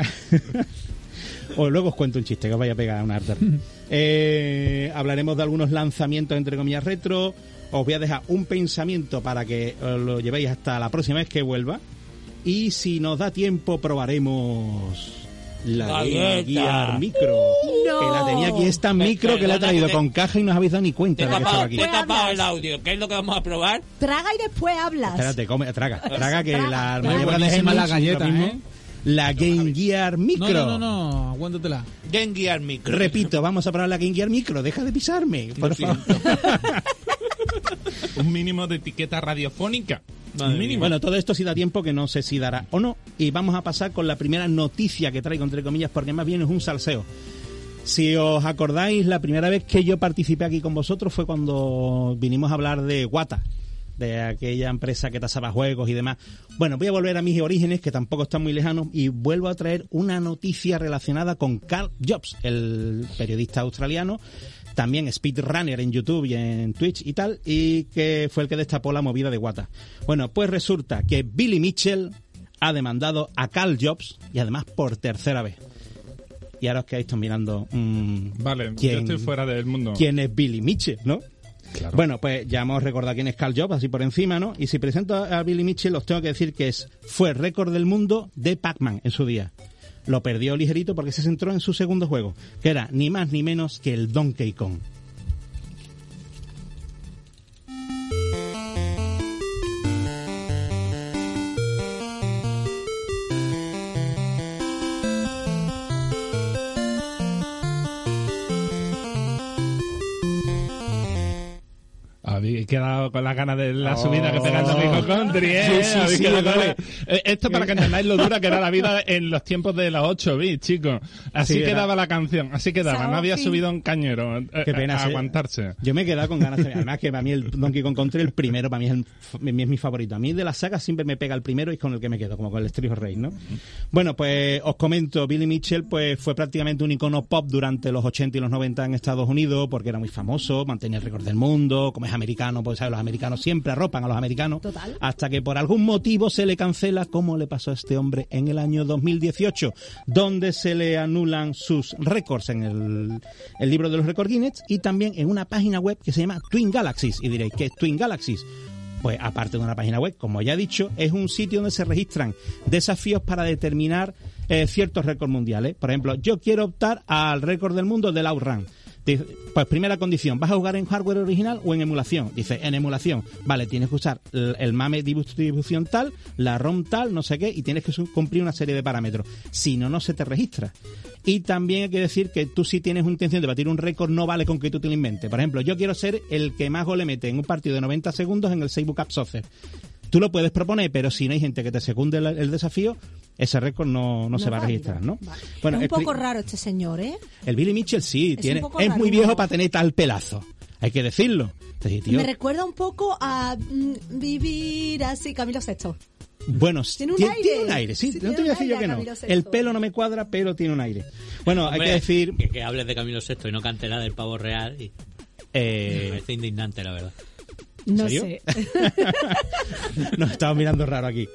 o luego os cuento un chiste que os vaya a pegar una harta. [LAUGHS] Eh, hablaremos de algunos lanzamientos, entre comillas, retro. Os voy a dejar un pensamiento para que os lo llevéis hasta la próxima vez que vuelva. Y si nos da tiempo, probaremos la Gear Micro. No. Que la tenía aquí esta micro que la he perdona traído te- con caja y no os habéis dado ni cuenta de que estaba aquí. te tapado el audio. ¿Qué es lo que vamos a probar? Traga y después hablas. Espérate, come, traga, traga que Traga, la traga. armadura de Buenísima Gemus, la galleta. ¿eh? La Game Gear Micro. No, no, no, no, aguántatela. Game Gear Micro. Repito, vamos a probar la Game Gear Micro. Deja de pisarme, por favor. [LAUGHS] Un mínimo de etiqueta radiofónica. Mínimo. Bueno, todo esto sí da tiempo que no sé si dará o no. Y vamos a pasar con la primera noticia que traigo, entre comillas, porque más bien es un salseo. Si os acordáis, la primera vez que yo participé aquí con vosotros fue cuando vinimos a hablar de Wata, de aquella empresa que tasaba juegos y demás. Bueno, voy a volver a mis orígenes, que tampoco están muy lejanos, y vuelvo a traer una noticia relacionada con Carl Jobs, el periodista australiano, también speedrunner en YouTube y en Twitch y tal, y que fue el que destapó la movida de Wata. Bueno, pues resulta que Billy Mitchell ha demandado a Carl Jobs, y además por tercera vez. Y ahora os quedáis mirando... mm, Vale, yo ¿quién- estoy fuera del mundo. quién es Billy Mitchell, ¿no? Bueno, pues ya hemos recordado quién es Carl Jobs, así por encima, ¿no? Y si presento a Billy Mitchell, os tengo que decir que es, fue récord del mundo de Pac-Man en su día. Lo perdió ligerito porque se centró en su segundo juego, que era ni más ni menos que el Donkey Kong. Habéis quedado con las ganas de la Oh. subida que pega el Domingo Country, ¿eh? Sí, sí, Habéis sí, quedado con vale. la- Esto para que entendáis lo dura que era la vida en los tiempos de los 8 bits, chicos. Así Sí, era. quedaba la canción, así quedaba. No había subido un cañero eh, Qué pena, a aguantarse. Yo me he quedado con ganas de... Además que para mí el Donkey Kong Country, el primero, para mí es, el- mi- es mi favorito. A mí de la saga siempre me pega el primero y es con el que me quedo, como con el Street Rage, ¿no? Bueno, pues os comento, Billy Mitchell pues fue prácticamente un icono pop durante los 80 y los 90 en Estados Unidos porque era muy famoso, mantenía el récord del mundo, como es americano, pues ¿sabes? los americanos siempre arropan a los americanos. Total. Hasta que por algún motivo se le cancela, como le pasó a este hombre en el año 2018, donde se le anulan sus récords en el, el libro de los récords Guinness y también en una página web que se llama Twin Galaxies. Y diréis, ¿qué es Twin Galaxies? Pues aparte de una página web, como ya he dicho, es un sitio donde se registran desafíos para determinar eh, ciertos récords mundiales. Por ejemplo, yo quiero optar al récord del mundo del Outrun. Pues primera condición, ¿vas a jugar en hardware original o en emulación? Dice, en emulación. Vale, tienes que usar el, el MAME distribución tal, la ROM tal, no sé qué, y tienes que cumplir una serie de parámetros. Si no, no se te registra. Y también hay que decir que tú si tienes una intención de batir un récord, no vale con que tú te lo inventes. Por ejemplo, yo quiero ser el que más goles mete en un partido de 90 segundos en el Facebook App Soccer. Tú lo puedes proponer, pero si no hay gente que te secunde el desafío, ese récord no, no se va a registrar, ¿no? Vale. Bueno, es un poco raro este señor, ¿eh? El Billy Mitchell sí, Es tiene, es muy viejo ¿no? para tener tal pelazo. Hay que decirlo. Tío, Me recuerda un poco a mm, vivir así, Camilo VI. Bueno, Tiene un tiene, aire. tiene un aire, sí, Sí, no te voy a decir yo que no. El pelo no me cuadra, pero tiene un aire. Bueno, hay que decir... Que, que hables de Camilo VI y no cante nada del pavo real. Y me eh, parece indignante, la verdad. No serio? sé. [LAUGHS] Nos estamos mirando raro aquí.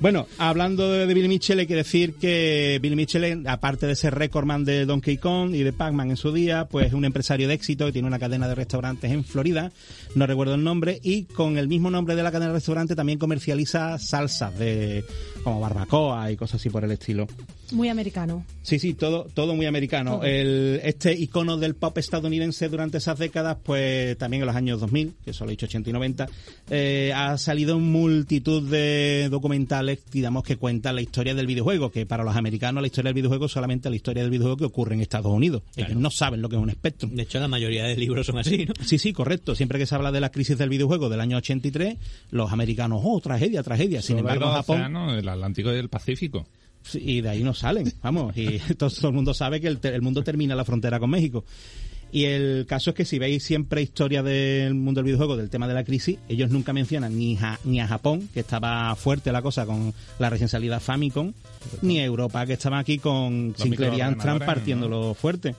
Bueno, hablando de, de Billy Mitchell, hay que decir que Billy Mitchell, aparte de ser recordman de Donkey Kong y de Pac-Man en su día, pues es un empresario de éxito que tiene una cadena de restaurantes en Florida, no recuerdo el nombre, y con el mismo nombre de la cadena de restaurantes también comercializa salsas de como barbacoa y cosas así por el estilo. Muy americano. Sí, sí, todo, todo muy americano. Todo. El, este icono del pop estadounidense durante esas décadas, pues también en los años 2000, que solo he dicho 80 y 90, eh, ha salido multitud de documentales, digamos, que cuentan la historia del videojuego, que para los americanos la historia del videojuego es solamente la historia del videojuego que ocurre en Estados Unidos. Ellos no saben lo que es un Spectrum. De hecho, la mayoría de libros son así, ¿no? Sí, sí, correcto. Siempre que se habla de la crisis del videojuego del año 83, los americanos, oh, tragedia, tragedia. Sin embargo, Japón... océanos, el Atlántico y el Pacífico. Y de ahí no salen, vamos, y [LAUGHS] todo, todo el mundo sabe que el, el mundo termina la frontera con México. Y el caso es que si veis siempre historia del mundo del videojuego, del tema de la crisis, ellos nunca mencionan ni, ja- ni a Japón, que estaba fuerte la cosa con la recién salida Famicom, ni a Europa, que estaba aquí con Sinclair y Amstrad partiéndolo fuerte.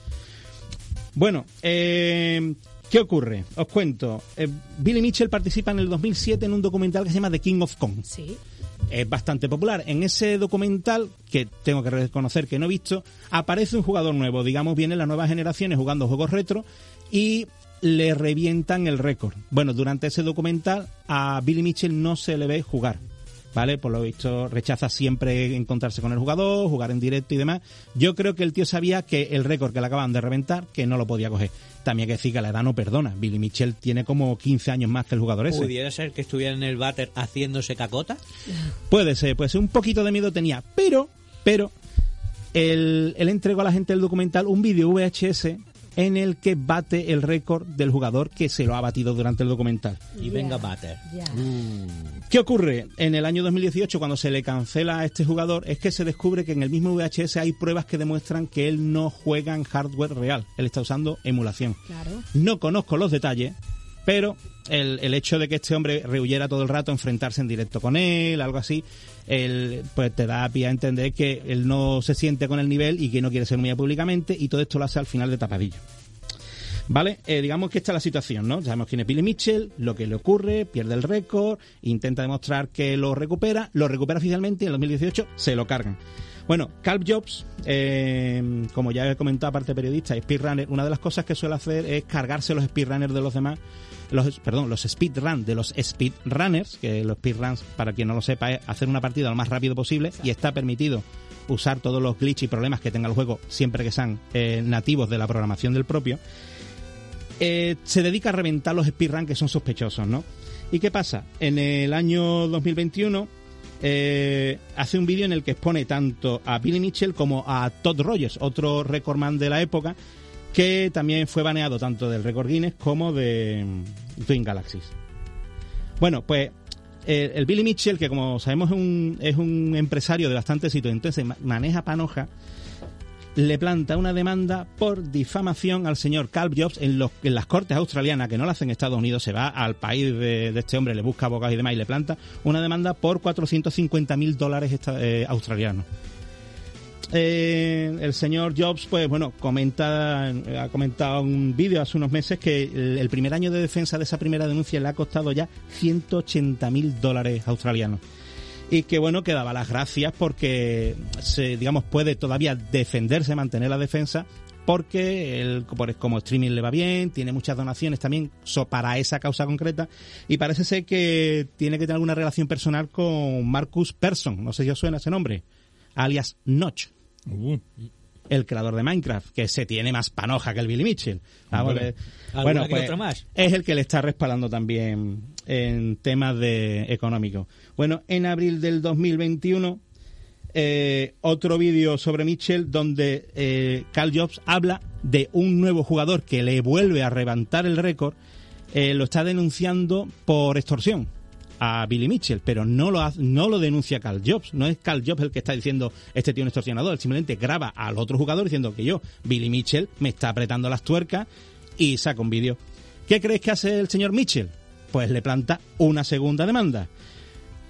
Bueno, eh, ¿qué ocurre? Os cuento. Eh, Billy Mitchell participa en el 2007 en un documental que se llama The King of Kong Sí. Es bastante popular. En ese documental, que tengo que reconocer que no he visto, aparece un jugador nuevo, digamos, vienen las nuevas generaciones jugando juegos retro y le revientan el récord. Bueno, durante ese documental a Billy Mitchell no se le ve jugar. ¿Vale? Por lo visto rechaza siempre encontrarse con el jugador, jugar en directo y demás. Yo creo que el tío sabía que el récord que le acaban de reventar, que no lo podía coger. También hay que decir que la edad no perdona. Billy Mitchell tiene como 15 años más que el jugador ese. ¿Pudiera ser que estuviera en el váter haciéndose cacota? Puede ser, puede ser. Un poquito de miedo tenía. Pero, pero, él, él entregó a la gente del documental un vídeo VHS en el que bate el récord del jugador que se lo ha batido durante el documental. Y venga, váter. Ya. ¿Qué ocurre? En el año 2018, cuando se le cancela a este jugador, es que se descubre que en el mismo VHS hay pruebas que demuestran que él no juega en hardware real. Él está usando emulación. Claro. No conozco los detalles, pero el, el hecho de que este hombre rehuyera todo el rato, enfrentarse en directo con él, algo así, él, pues te da pie a entender que él no se siente con el nivel y que no quiere ser muy públicamente y todo esto lo hace al final de tapadillo. ¿Vale? Eh, digamos que esta es la situación, ¿no? Sabemos quién es Billy Mitchell, lo que le ocurre, pierde el récord, intenta demostrar que lo recupera, lo recupera oficialmente y en el 2018 se lo cargan. Bueno, Calv Jobs, eh, como ya he comentado, aparte periodista y speedrunner, una de las cosas que suele hacer es cargarse los speedrunners de los demás, los, perdón, los speedrun de los speedrunners, que los speedruns, para quien no lo sepa, es hacer una partida lo más rápido posible y está permitido usar todos los glitches y problemas que tenga el juego siempre que sean eh, nativos de la programación del propio eh, se dedica a reventar los speedruns que son sospechosos, ¿no? ¿Y qué pasa? En el año 2021 eh, hace un vídeo en el que expone tanto a Billy Mitchell como a Todd Rogers, otro recordman de la época, que también fue baneado tanto del Record Guinness como de mm, Twin Galaxies. Bueno, pues eh, el Billy Mitchell, que como sabemos es un, es un empresario de bastante éxito, entonces ma- maneja panoja, le planta una demanda por difamación al señor Calv Jobs en, los, en las cortes australianas, que no la hacen en Estados Unidos, se va al país de, este hombre, le busca abogados y demás y le planta una demanda por 450 mil dólares eh, australianos. Eh, el señor Jobs, pues bueno, comenta, ha comentado en un vídeo hace unos meses que el, el primer año de defensa de esa primera denuncia le ha costado ya 180 mil dólares australianos. Y que bueno que daba las gracias porque se digamos puede todavía defenderse mantener la defensa porque por- como streaming le va bien tiene muchas donaciones también para esa causa concreta y parece ser que tiene que tener alguna relación personal con Marcus Persson. No sé si os suena ese nombre alias Notch Uh, el creador de Minecraft, que se tiene más panoja que el Billy Mitchell. Vamos, Hombre. eh, ¿Alguna bueno, que pues, más? es el que le está respaldando también en temas de económicos. Bueno, en abril del 2021, eh, otro vídeo sobre Mitchell donde eh, Carl Jobs habla de un nuevo jugador que le vuelve a levantar el récord, eh, lo está denunciando por extorsión. A Billy Mitchell, pero no lo, no lo denuncia Carl Jobs. No es Carl Jobs el que está diciendo este tío es un extorsionador. Él simplemente graba al otro jugador diciendo que yo, Billy Mitchell, me está apretando las tuercas y saca un vídeo. ¿Qué crees que hace el señor Mitchell? Pues le planta una segunda demanda.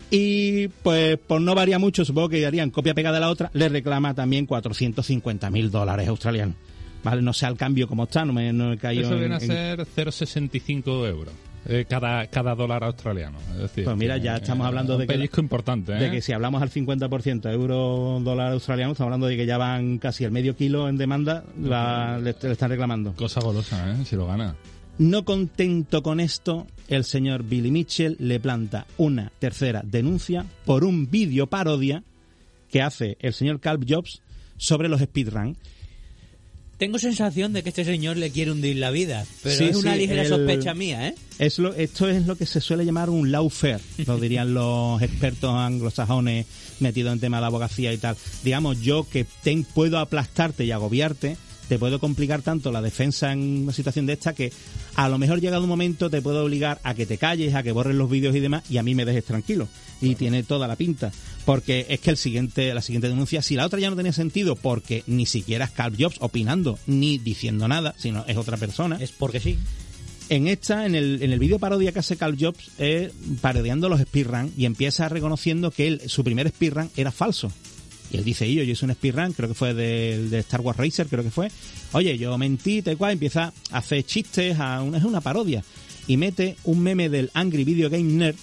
Y pues por no variar mucho, supongo que harían copia pegada de la otra, le reclama también 450 mil dólares australianos. Vale, no sé al cambio cómo está, no me, no he caído Eso en- viene a en- ser 0,65 euros. Eh, cada, cada dólar australiano. Es decir, Pues mira, ya estamos eh, hablando un de que- importante, ¿eh? de que si hablamos al 50% euro dólar australiano, estamos hablando de que ya van casi el medio kilo en demanda, la- le, le están reclamando. Cosa golosa, ¿eh? Si lo gana. No contento con esto, el señor Billy Mitchell le planta una tercera denuncia por un vídeo parodia que hace el señor Calv Jobs sobre los speedrun. Tengo sensación de que este señor le quiere hundir la vida, pero Sí, es una sí, ligera el- sospecha mía, ¿eh? Es lo, esto es lo que se suele llamar un lawfare, lo [LAUGHS] dirían los expertos anglosajones metidos en tema de abogacía y tal. Digamos, yo que ten- puedo aplastarte y agobiarte, te puedo complicar tanto la defensa en una situación de esta que a lo mejor llegado un momento te puedo obligar a que te calles, a que borres los vídeos y demás y a mí me dejes tranquilo. Y tiene toda la pinta. Porque es que el siguiente, la siguiente denuncia, si la otra ya no tenía sentido porque ni siquiera es Carl Jobs opinando ni diciendo nada, sino es otra persona. Es porque sí. En esta, en el, en el vídeo parodia que hace Carl Jobs, es parodiando los speedrun y empieza reconociendo que él, su primer speedrun era falso. Y él dice, yo, yo hice un speedrun, creo que fue del- de, Star Wars Racer, creo que fue. Oye, yo mentí, tal cual, empieza a hacer chistes, a una, es una parodia. Y mete un meme del Angry Video Game Nerd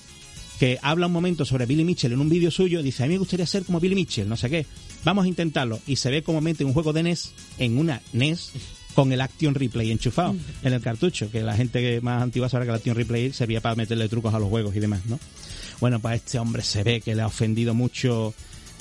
que habla un momento sobre Billy Mitchell en un vídeo suyo, dice, a mí me gustaría ser como Billy Mitchell, no sé qué, vamos a intentarlo. Y se ve como mete un juego de NES en una NES con el Action Replay enchufado en el cartucho, que la gente más antigua sabrá que el Action Replay servía para meterle trucos a los juegos y demás, ¿no? Bueno, pues este hombre se ve que le ha ofendido mucho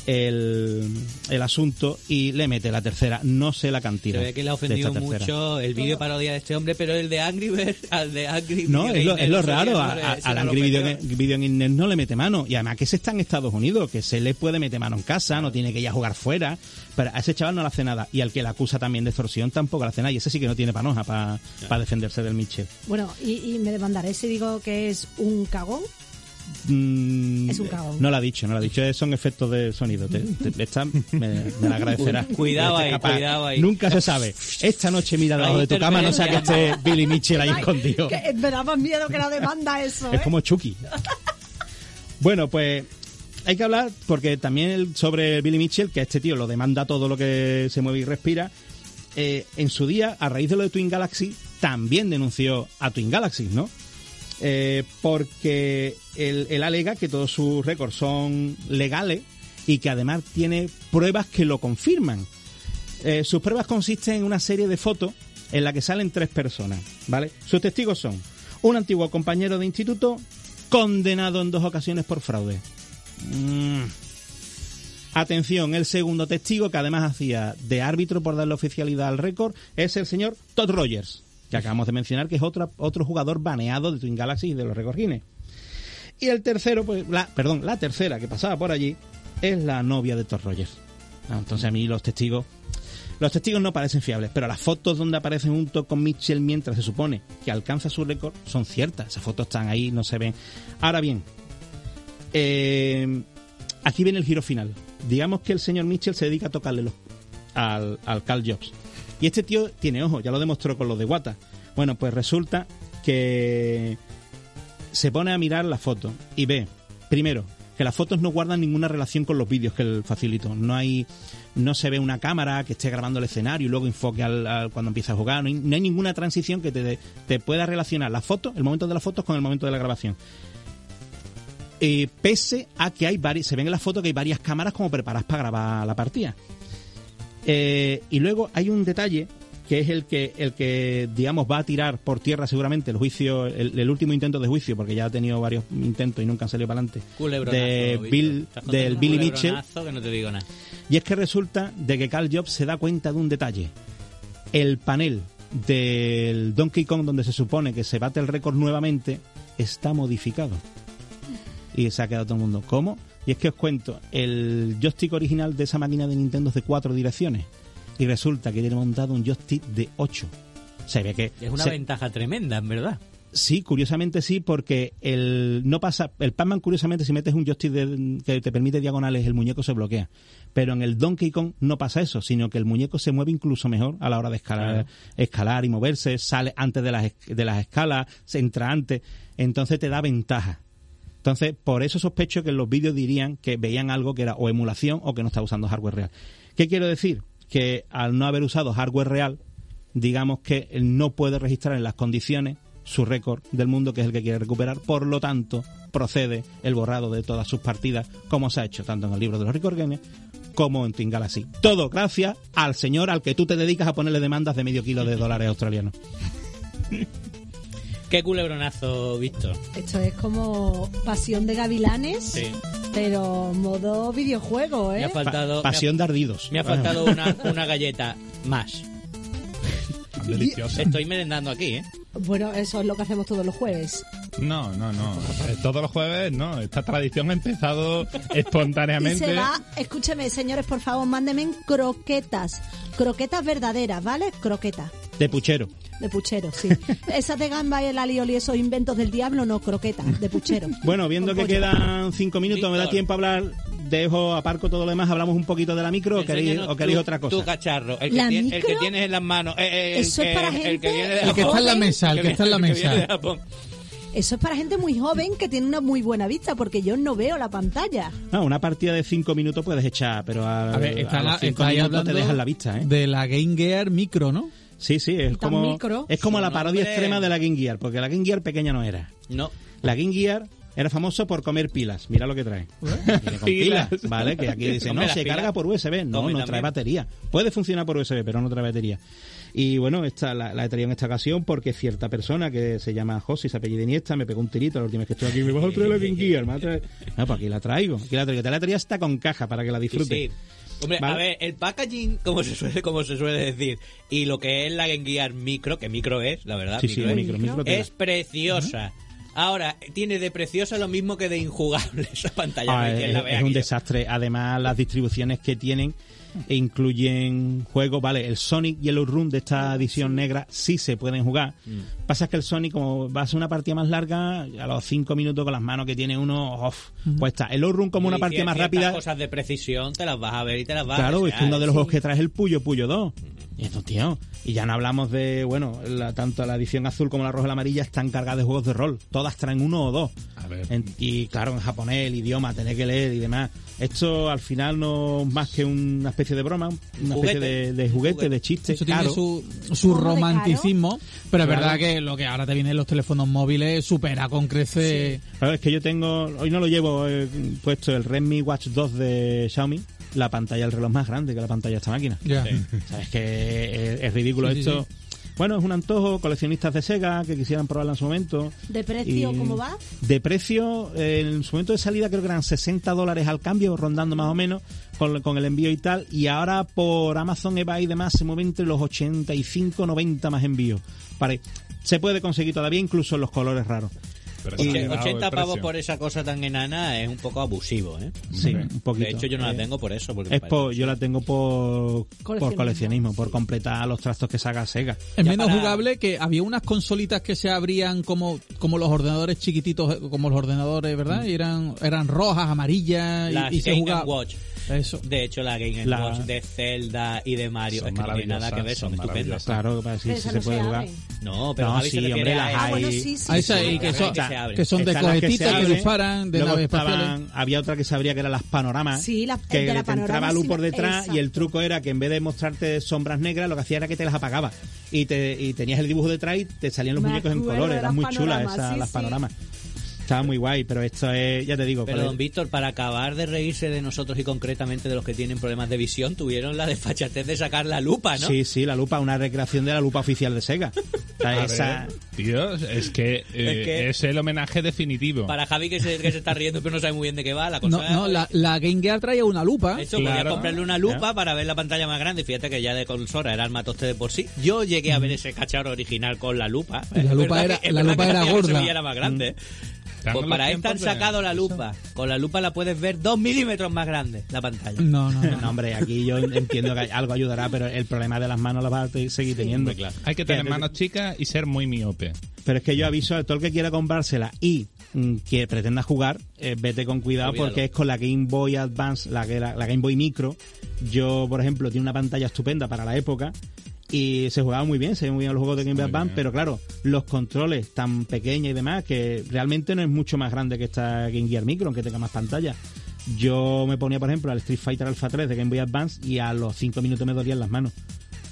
el, el asunto y le mete la tercera, no sé la Se cantidad. ve que le ha ofendido mucho el vídeo parodia de este hombre, pero el de Angry Birds, al de Angry No, es lo, es raro. a- al Angry Video. Video Gamer no le mete mano. Y además que se está en Estados Unidos, que se le puede meter mano en casa, no tiene que ir a jugar fuera. Pero a ese chaval no le hace nada. Y al que le acusa también de extorsión tampoco le hace nada. Y ese sí que no tiene panoja para defenderse del Mitchell. Bueno, y, y me demandaré si digo que es un cagón. Mm, Es un cagón. No lo ha dicho, no lo ha dicho. Son efectos de sonido. Te, te- esta me, me la agradecerá. [LAUGHS] Cuidado ahí, capaz. cuidado ahí. Nunca se sabe. Esta noche mira debajo de tu cama, no sea que esté Billy Mitchell ahí Ay, escondido. que me da más miedo que la demanda eso, ¿eh? Es como Chucky. bueno, pues hay que hablar porque también sobre Billy Mitchell, que a este tío lo demanda todo lo que se mueve y respira. eh, en su día, a raíz de lo de Twin Galaxy, también denunció a Twin Galaxy, ¿no? Eh, porque él, él alega que todos sus récords son legales y que además tiene pruebas que lo confirman. Eh, sus pruebas consisten en una serie de fotos en la que salen tres personas, ¿vale? Sus testigos son un antiguo compañero de instituto condenado en dos ocasiones por fraude. Mm. Atención, el segundo testigo que además hacía de árbitro por darle oficialidad al récord es el señor Todd Rogers, que acabamos de mencionar que es otro, jugador baneado de Twin Galaxy y de los Guinness. Y el tercero, pues, la, perdón, la tercera que pasaba por allí es la novia de Todd Rogers. Ah, entonces a mí los testigos los testigos no parecen fiables, pero las fotos donde aparece junto con Mitchell mientras se supone que alcanza su récord son ciertas. Esas fotos están ahí, no se ven. Ahora bien, eh, aquí viene el giro final. Digamos que el señor Mitchell se dedica a tocarle los, al, al Carl Jobs. Y este tío tiene ojo, ya lo demostró con los de Wata. Bueno, pues resulta que se pone a mirar la foto y ve, primero, que las fotos no guardan ninguna relación con los vídeos que él facilitó. No hay, no se ve una cámara que esté grabando el escenario y luego enfoque al, cuando empieza a jugar. No hay, ninguna transición que te, pueda relacionar la foto, el momento de las fotos con el momento de la grabación. Eh, pese a que hay varias, se ven en la foto que hay varias cámaras como preparadas para grabar la partida. Eh, y luego hay un detalle que es el que el que digamos va a tirar por tierra seguramente el juicio el, el último intento de juicio porque ya ha tenido varios intentos y nunca han salido para adelante de. Bill del Billy Mitchell que no te digo nada. y es que resulta de que Carl Jobs se da cuenta de un detalle el panel del Donkey Kong donde se supone que se bate el récord nuevamente está modificado y se ha quedado todo el mundo ¿cómo? y es que os cuento el joystick original de esa máquina de Nintendo es de cuatro direcciones y resulta que tiene montado un joystick de ocho se ve que Es una se- ventaja tremenda, en verdad. Sí, curiosamente sí, porque el no pasa el Pac-Man curiosamente si metes un joystick de- que te permite diagonales el muñeco se bloquea, pero en el Donkey Kong no pasa eso, sino que el muñeco se mueve incluso mejor a la hora de escalar, escalar y moverse, sale antes de las de las escalas, se entra antes, entonces te da ventaja. Entonces, por eso sospecho que en los vídeos dirían que veían algo que era o emulación o que no estaba usando hardware real. ¿Qué quiero decir? Que al no haber usado hardware real, digamos que él no puede registrar en las condiciones su récord del mundo, que es el que quiere recuperar. Por lo tanto, procede el borrado de todas sus partidas, como se ha hecho tanto en el libro de los Record Games como en Twin Galaxy. Todo gracias al señor al que tú te dedicas a ponerle demandas de medio kilo de dólares australianos. Qué culebronazo, Víctor. Esto es como Pasión de Gavilanes, Sí. pero modo videojuego, Me ¿eh? ha faltado, Pa- pasión de ardidos. me ha, me ha faltado una, una galleta más. [LAUGHS] Deliciosa. Estoy merendando aquí, ¿eh? Bueno, eso es lo que hacemos todos los jueves. No, no, no. Eh, Todos los jueves, no. Esta tradición ha empezado [LAUGHS] Y espontáneamente. se va, escúcheme, señores, por favor, mándenme croquetas. Croquetas verdaderas, ¿vale? Croquetas. De puchero. De puchero, sí. [LAUGHS] Esas de gamba y el alioli, esos inventos del diablo, no, croquetas, de puchero. Bueno, viendo Con que pollo. quedan cinco minutos, me da tiempo a hablar. Dejo aparco todo lo demás, hablamos un poquito de la micro o queréis, o queréis otra cosa. Tu cacharro, el que, ¿La tiene- el que micro? tienes en las manos. eh, eh, el Eso es que- para El que gente- viene de El que está en la mesa, el que está en la el. Eso es para gente muy joven que tiene una muy buena vista, porque yo no veo la pantalla. No, una partida de cinco minutos puedes echar, pero a, A ver, está, a los la- cinco está ahí minutos hablando te dejan la vista, ¿eh? de la Game Gear Micro, ¿no? Sí, sí, es como, micro. es como la parodia nombre- extrema de la Game Gear, porque la Game Gear pequeña no era. No. La Game Gear era famoso por comer pilas. Mira lo que trae. Viene con [LAUGHS] pilas. ¿vale? Que aquí dice, Hombre, no, se carga por USB. No, no trae batería. Puede funcionar por USB, pero no trae batería. Y bueno, esta la, la he traído en esta ocasión porque cierta persona que se llama José, se apellida Iniesta, me pegó un tirito la última vez que estuve aquí. Me vas a traer la Game Gear. me traer- No, pues aquí la traigo. Aquí la traigo. Te la traía hasta con caja para que la Sí, disfrutes. sí. Hombre, Vale. a ver, el packaging, como se suele, como se suele decir, y lo que es la Game Gear Micro, que micro es, la verdad, Sí, sí, micro es, micro, micro es preciosa. Ahora, tiene de preciosa lo mismo que de injugable [LAUGHS] esa pantalla. Ah, no es, quien la es un aquí. desastre. Además, las distribuciones que tienen incluyen juegos, vale, el Sonic Yellow Room de esta edición negra sí se pueden jugar. Mm. Pasa que el Sonic, como va a ser una partida más larga, a los cinco minutos con las manos que tiene uno, off, pues está. El Room como una Y partida más rápida. cosas de precisión te las vas a ver y te las vas Claro, a es que uno de los juegos que trae es el Puyo Puyo 2. Y esto, tío. Y ya no hablamos de, bueno, la- tanto la edición azul como la roja y la amarilla están cargadas de juegos de rol. Todas traen uno o dos. En- y claro, en japonés, el idioma, tener que leer y demás. Esto al final no es más que una especie de broma, una Juguete. especie de, de juguete, Juguete. de chiste. Eso caro. tiene su, su ¿Cómo de romanticismo, pero es Claro. verdad que lo que ahora te vienen los teléfonos móviles supera con crece. Claro, es que yo tengo, hoy no lo llevo eh, puesto el Redmi Watch 2 de Xiaomi, la pantalla del reloj más grande que la pantalla de esta máquina. Ya. ¿Sabes que es, es ridículo Sí, sí, esto? Bueno, es un antojo, coleccionistas de Sega que quisieran probarla en su momento. ¿De precio Y cómo va? De precio, eh, en su momento de salida creo que eran 60 dólares al cambio, rondando más o menos, con, con el envío y tal. Y ahora por Amazon, eBay y demás se mueve entre los 85, 90 más envíos. Vale, se puede conseguir todavía incluso en los colores raros. Pero Oye, exagerado 80 el pavos por esa cosa tan enana es un poco abusivo, ¿eh? Sí, un poquito. De hecho, yo no la Eh, tengo por eso. Porque Es por, yo la tengo por por Coleccionismo. coleccionismo, por completar los trastos que saca Sega. Es Ya menos para- jugable que había unas consolitas que se abrían como, como los ordenadores chiquititos, como los ordenadores, ¿verdad? Y eran, eran rojas, amarillas y- Las y, se jugaba. Watch. Eso. De hecho, la Game La- Watch de Zelda y de Mario Son es que no tiene nada que ver, son, son estupendas. Claro, para Pero si esas se puede se jugar. No, pero No, Javi sí, se hombre, las eso. Ah, bueno, hay- sí, sí. Sí, que son, que que de las que que, disparan de luego naves estaban- espaciales. Había otra que se abría que eran las panoramas. Sí, la- que de la te entraba luz sí, por detrás y el truco era que en vez de mostrarte sombras negras, lo que hacía era que te las apagaba. Y, te, y tenías el dibujo detrás y te salían los Me muñecos en colores. Eran muy chulas esas, sí, las sí. panoramas. Estaba muy guay, pero esto es, ya te digo, Pero don Víctor, para acabar de reírse de nosotros y concretamente de los que tienen problemas de visión, tuvieron la desfachatez de sacar la lupa, ¿no? Sí, sí, la lupa, una recreación de la lupa oficial de Sega. [LAUGHS] O sea, A esa- ver, tío, es que, eh, es, que- el homenaje definitivo. Para Javi que se, que se está riendo pero no sabe muy bien de qué va la cosa. No, no, la, la Game Gear traía una lupa. Eso, Claro. podías comprarle una lupa para ver la pantalla más grande. Fíjate que ya de consola era el matoste de por sí. Yo llegué a ver ese cacharro original con la lupa. La lupa era- que- la lupa era gorda. era más grande. dan Pues para tiempos de- sacado la lupa. Con la lupa la puedes ver dos milímetros más grande la pantalla. No, no, no. No, hombre, aquí yo entiendo que algo ayudará, pero el problema de las manos lo vas a seguir teniendo. Hay que tener manos chicas y ser muy miope. Pero es que yo aviso a todo el que quiera comprársela y mm, que pretenda jugar, eh, vete con cuidado Olvídalo. porque es con la Game Boy Advance, la, la, la Game Boy Micro. Yo, por ejemplo, tiene una pantalla estupenda para la época y se jugaba muy bien, se veían muy bien los juegos de Game Boy Advance, pero claro, los controles tan pequeños y demás que realmente no es mucho más grande que esta Game Gear Micro, aunque tenga más pantalla. Yo me ponía, por ejemplo, al Street Fighter Alpha 3 de Game Boy Advance y a los 5 minutos me dolían las manos.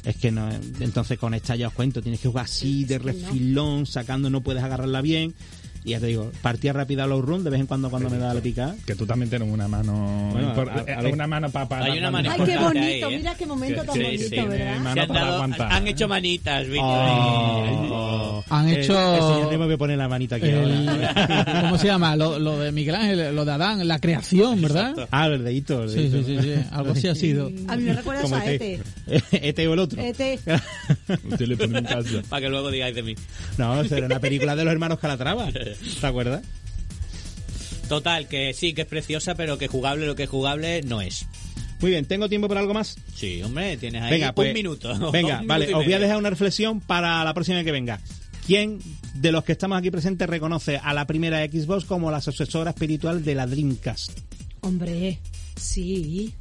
Es que no, entonces con esta ya os cuento, tienes que jugar así de refilón, sacando, no puedes agarrarla bien. Y ya te digo, partida rápida a los run, de vez en cuando cuando me da la pica. Que tú también tienes una mano. Bueno, a- a eh, ver. una mano para. Hay una mano Ay, qué bonito, ahí, ¿eh? mira qué momento tan Sí, bonito, sí, ¿verdad? han, dado- aguantar. han hecho manitas, Vicky. Oh. Han hecho- El, señor Nemo me pone la manita aquí El- ahora. [LAUGHS] ¿Cómo se llama? Lo, lo de Miguel Ángel, lo de Adán, la creación, ¿verdad? Ah, el dedito. el Sí, dedito. sí, sí, sí, algo así ha sido. [LAUGHS] A mí me recuerda Como a Ete. Ete. [LAUGHS] Ete o el otro. Ete. Usted le pone un caso. Para que luego digáis de mí. No, eso era una película de los hermanos Calatrava. ¿Te acuerdas? Total, que sí, que es preciosa, pero que jugable lo que es jugable no es. Muy bien, ¿tengo tiempo para algo más? Sí, hombre, tienes ahí Venga, pues, [LAUGHS] un minuto. Venga, Un vale, minuto os voy a dejar una reflexión para la próxima que venga. ¿Quién de los que estamos aquí presentes reconoce a la primera Xbox como la sucesora espiritual de la Dreamcast? Hombre, sí.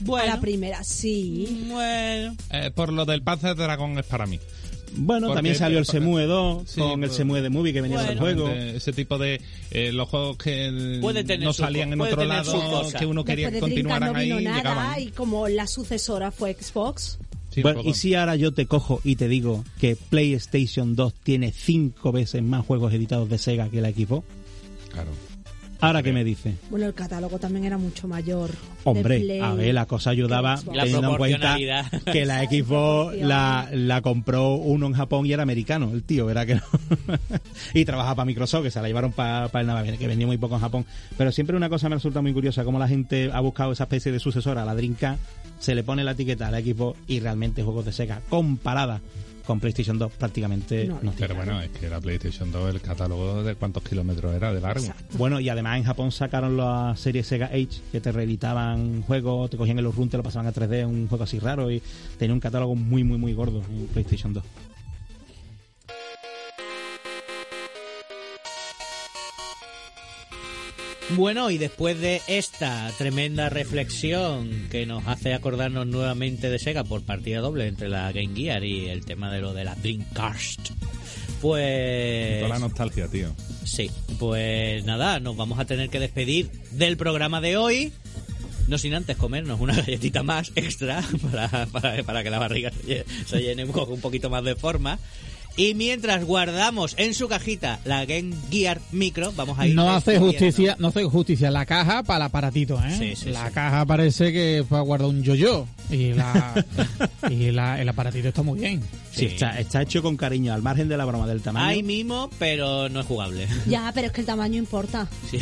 Bueno. A la primera, sí. Bueno. Eh, por lo del Panzer Dragon es para mí. Bueno, Porque- también salió el Semue 2 Sí, con el Semue de Movie que venía con el Bueno, juego. Ese tipo de eh, los juegos que Puede tener no su- salían en otro lado que uno quería que continuaran no ahí nada llegaban. y como la sucesora fue Xbox. Sí, Bueno, y si ahora yo te cojo y te digo que PlayStation 2 tiene cinco veces más juegos editados de Sega que la Xbox, Claro. ¿Ahora qué me dice? Bueno, el catálogo también era mucho mayor. Hombre, Play a ver, la cosa ayudaba. La teniendo en cuenta que [LAUGHS] la Xbox la, la compró uno en Japón y era americano, el tío, era que no. [LAUGHS] y trabajaba para Microsoft, que se la llevaron para el Navaviene, que vendía muy poco en Japón. Pero siempre una cosa me resulta muy curiosa, cómo la gente ha buscado esa especie de sucesora, la Dreamcast, se le pone la etiqueta a la Xbox y realmente juegos de Sega comparada con PlayStation 2 prácticamente No, no, Pero bueno, es que la PlayStation 2, el catálogo de cuántos kilómetros era de largo. Bueno, y además en Japón sacaron la serie Sega Age, que te reeditaban juegos, te cogían el run, te lo pasaban a 3D, un juego así raro, y tenía un catálogo muy, muy, muy gordo en PlayStation 2. Bueno, y después de esta tremenda reflexión que nos hace acordarnos nuevamente de Sega por partida doble entre la Game Gear y el tema de lo de la Dreamcast, pues... Toda la nostalgia, tío. Sí, pues nada, nos vamos a tener que despedir del programa de hoy. No sin antes comernos una [LAUGHS] galletita más extra para, para, para que la barriga se lle- se llene un poquito más de forma. Y mientras guardamos en su cajita la Game Gear Micro, vamos a ir. No hace justicia, no hace justicia la caja para el aparatito, ¿eh? Sí, sí, la sí. caja parece que fue a guardar un yo-yo y la [LAUGHS] y la, el aparatito está muy bien. Sí, Sí. está, está hecho con cariño, al margen de la broma del tamaño. Hay mimo, pero no es jugable. Ya, pero es que el tamaño importa. Sí.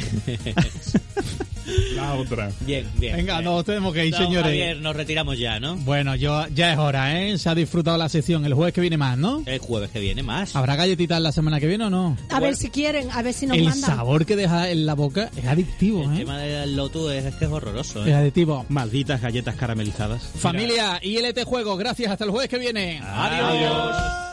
La otra. bien, bien. Venga, bien. nos tenemos que ir, señores. Javier, nos retiramos ya, ¿no? Bueno, yo ya es hora, ¿eh? Se ha disfrutado la sección. El jueves que viene más, ¿no? El jueves que viene más. ¿Habrá galletitas la semana que viene o no? A ver si quieren, a ver si nos El mandan. sabor que deja en la boca es adictivo, El ¿eh? tema del Lotus es, es que es horroroso. Es ¿eh? adictivo. Malditas galletas caramelizadas. Familia, ILT Juegos, gracias. Hasta el jueves que viene. Adiós.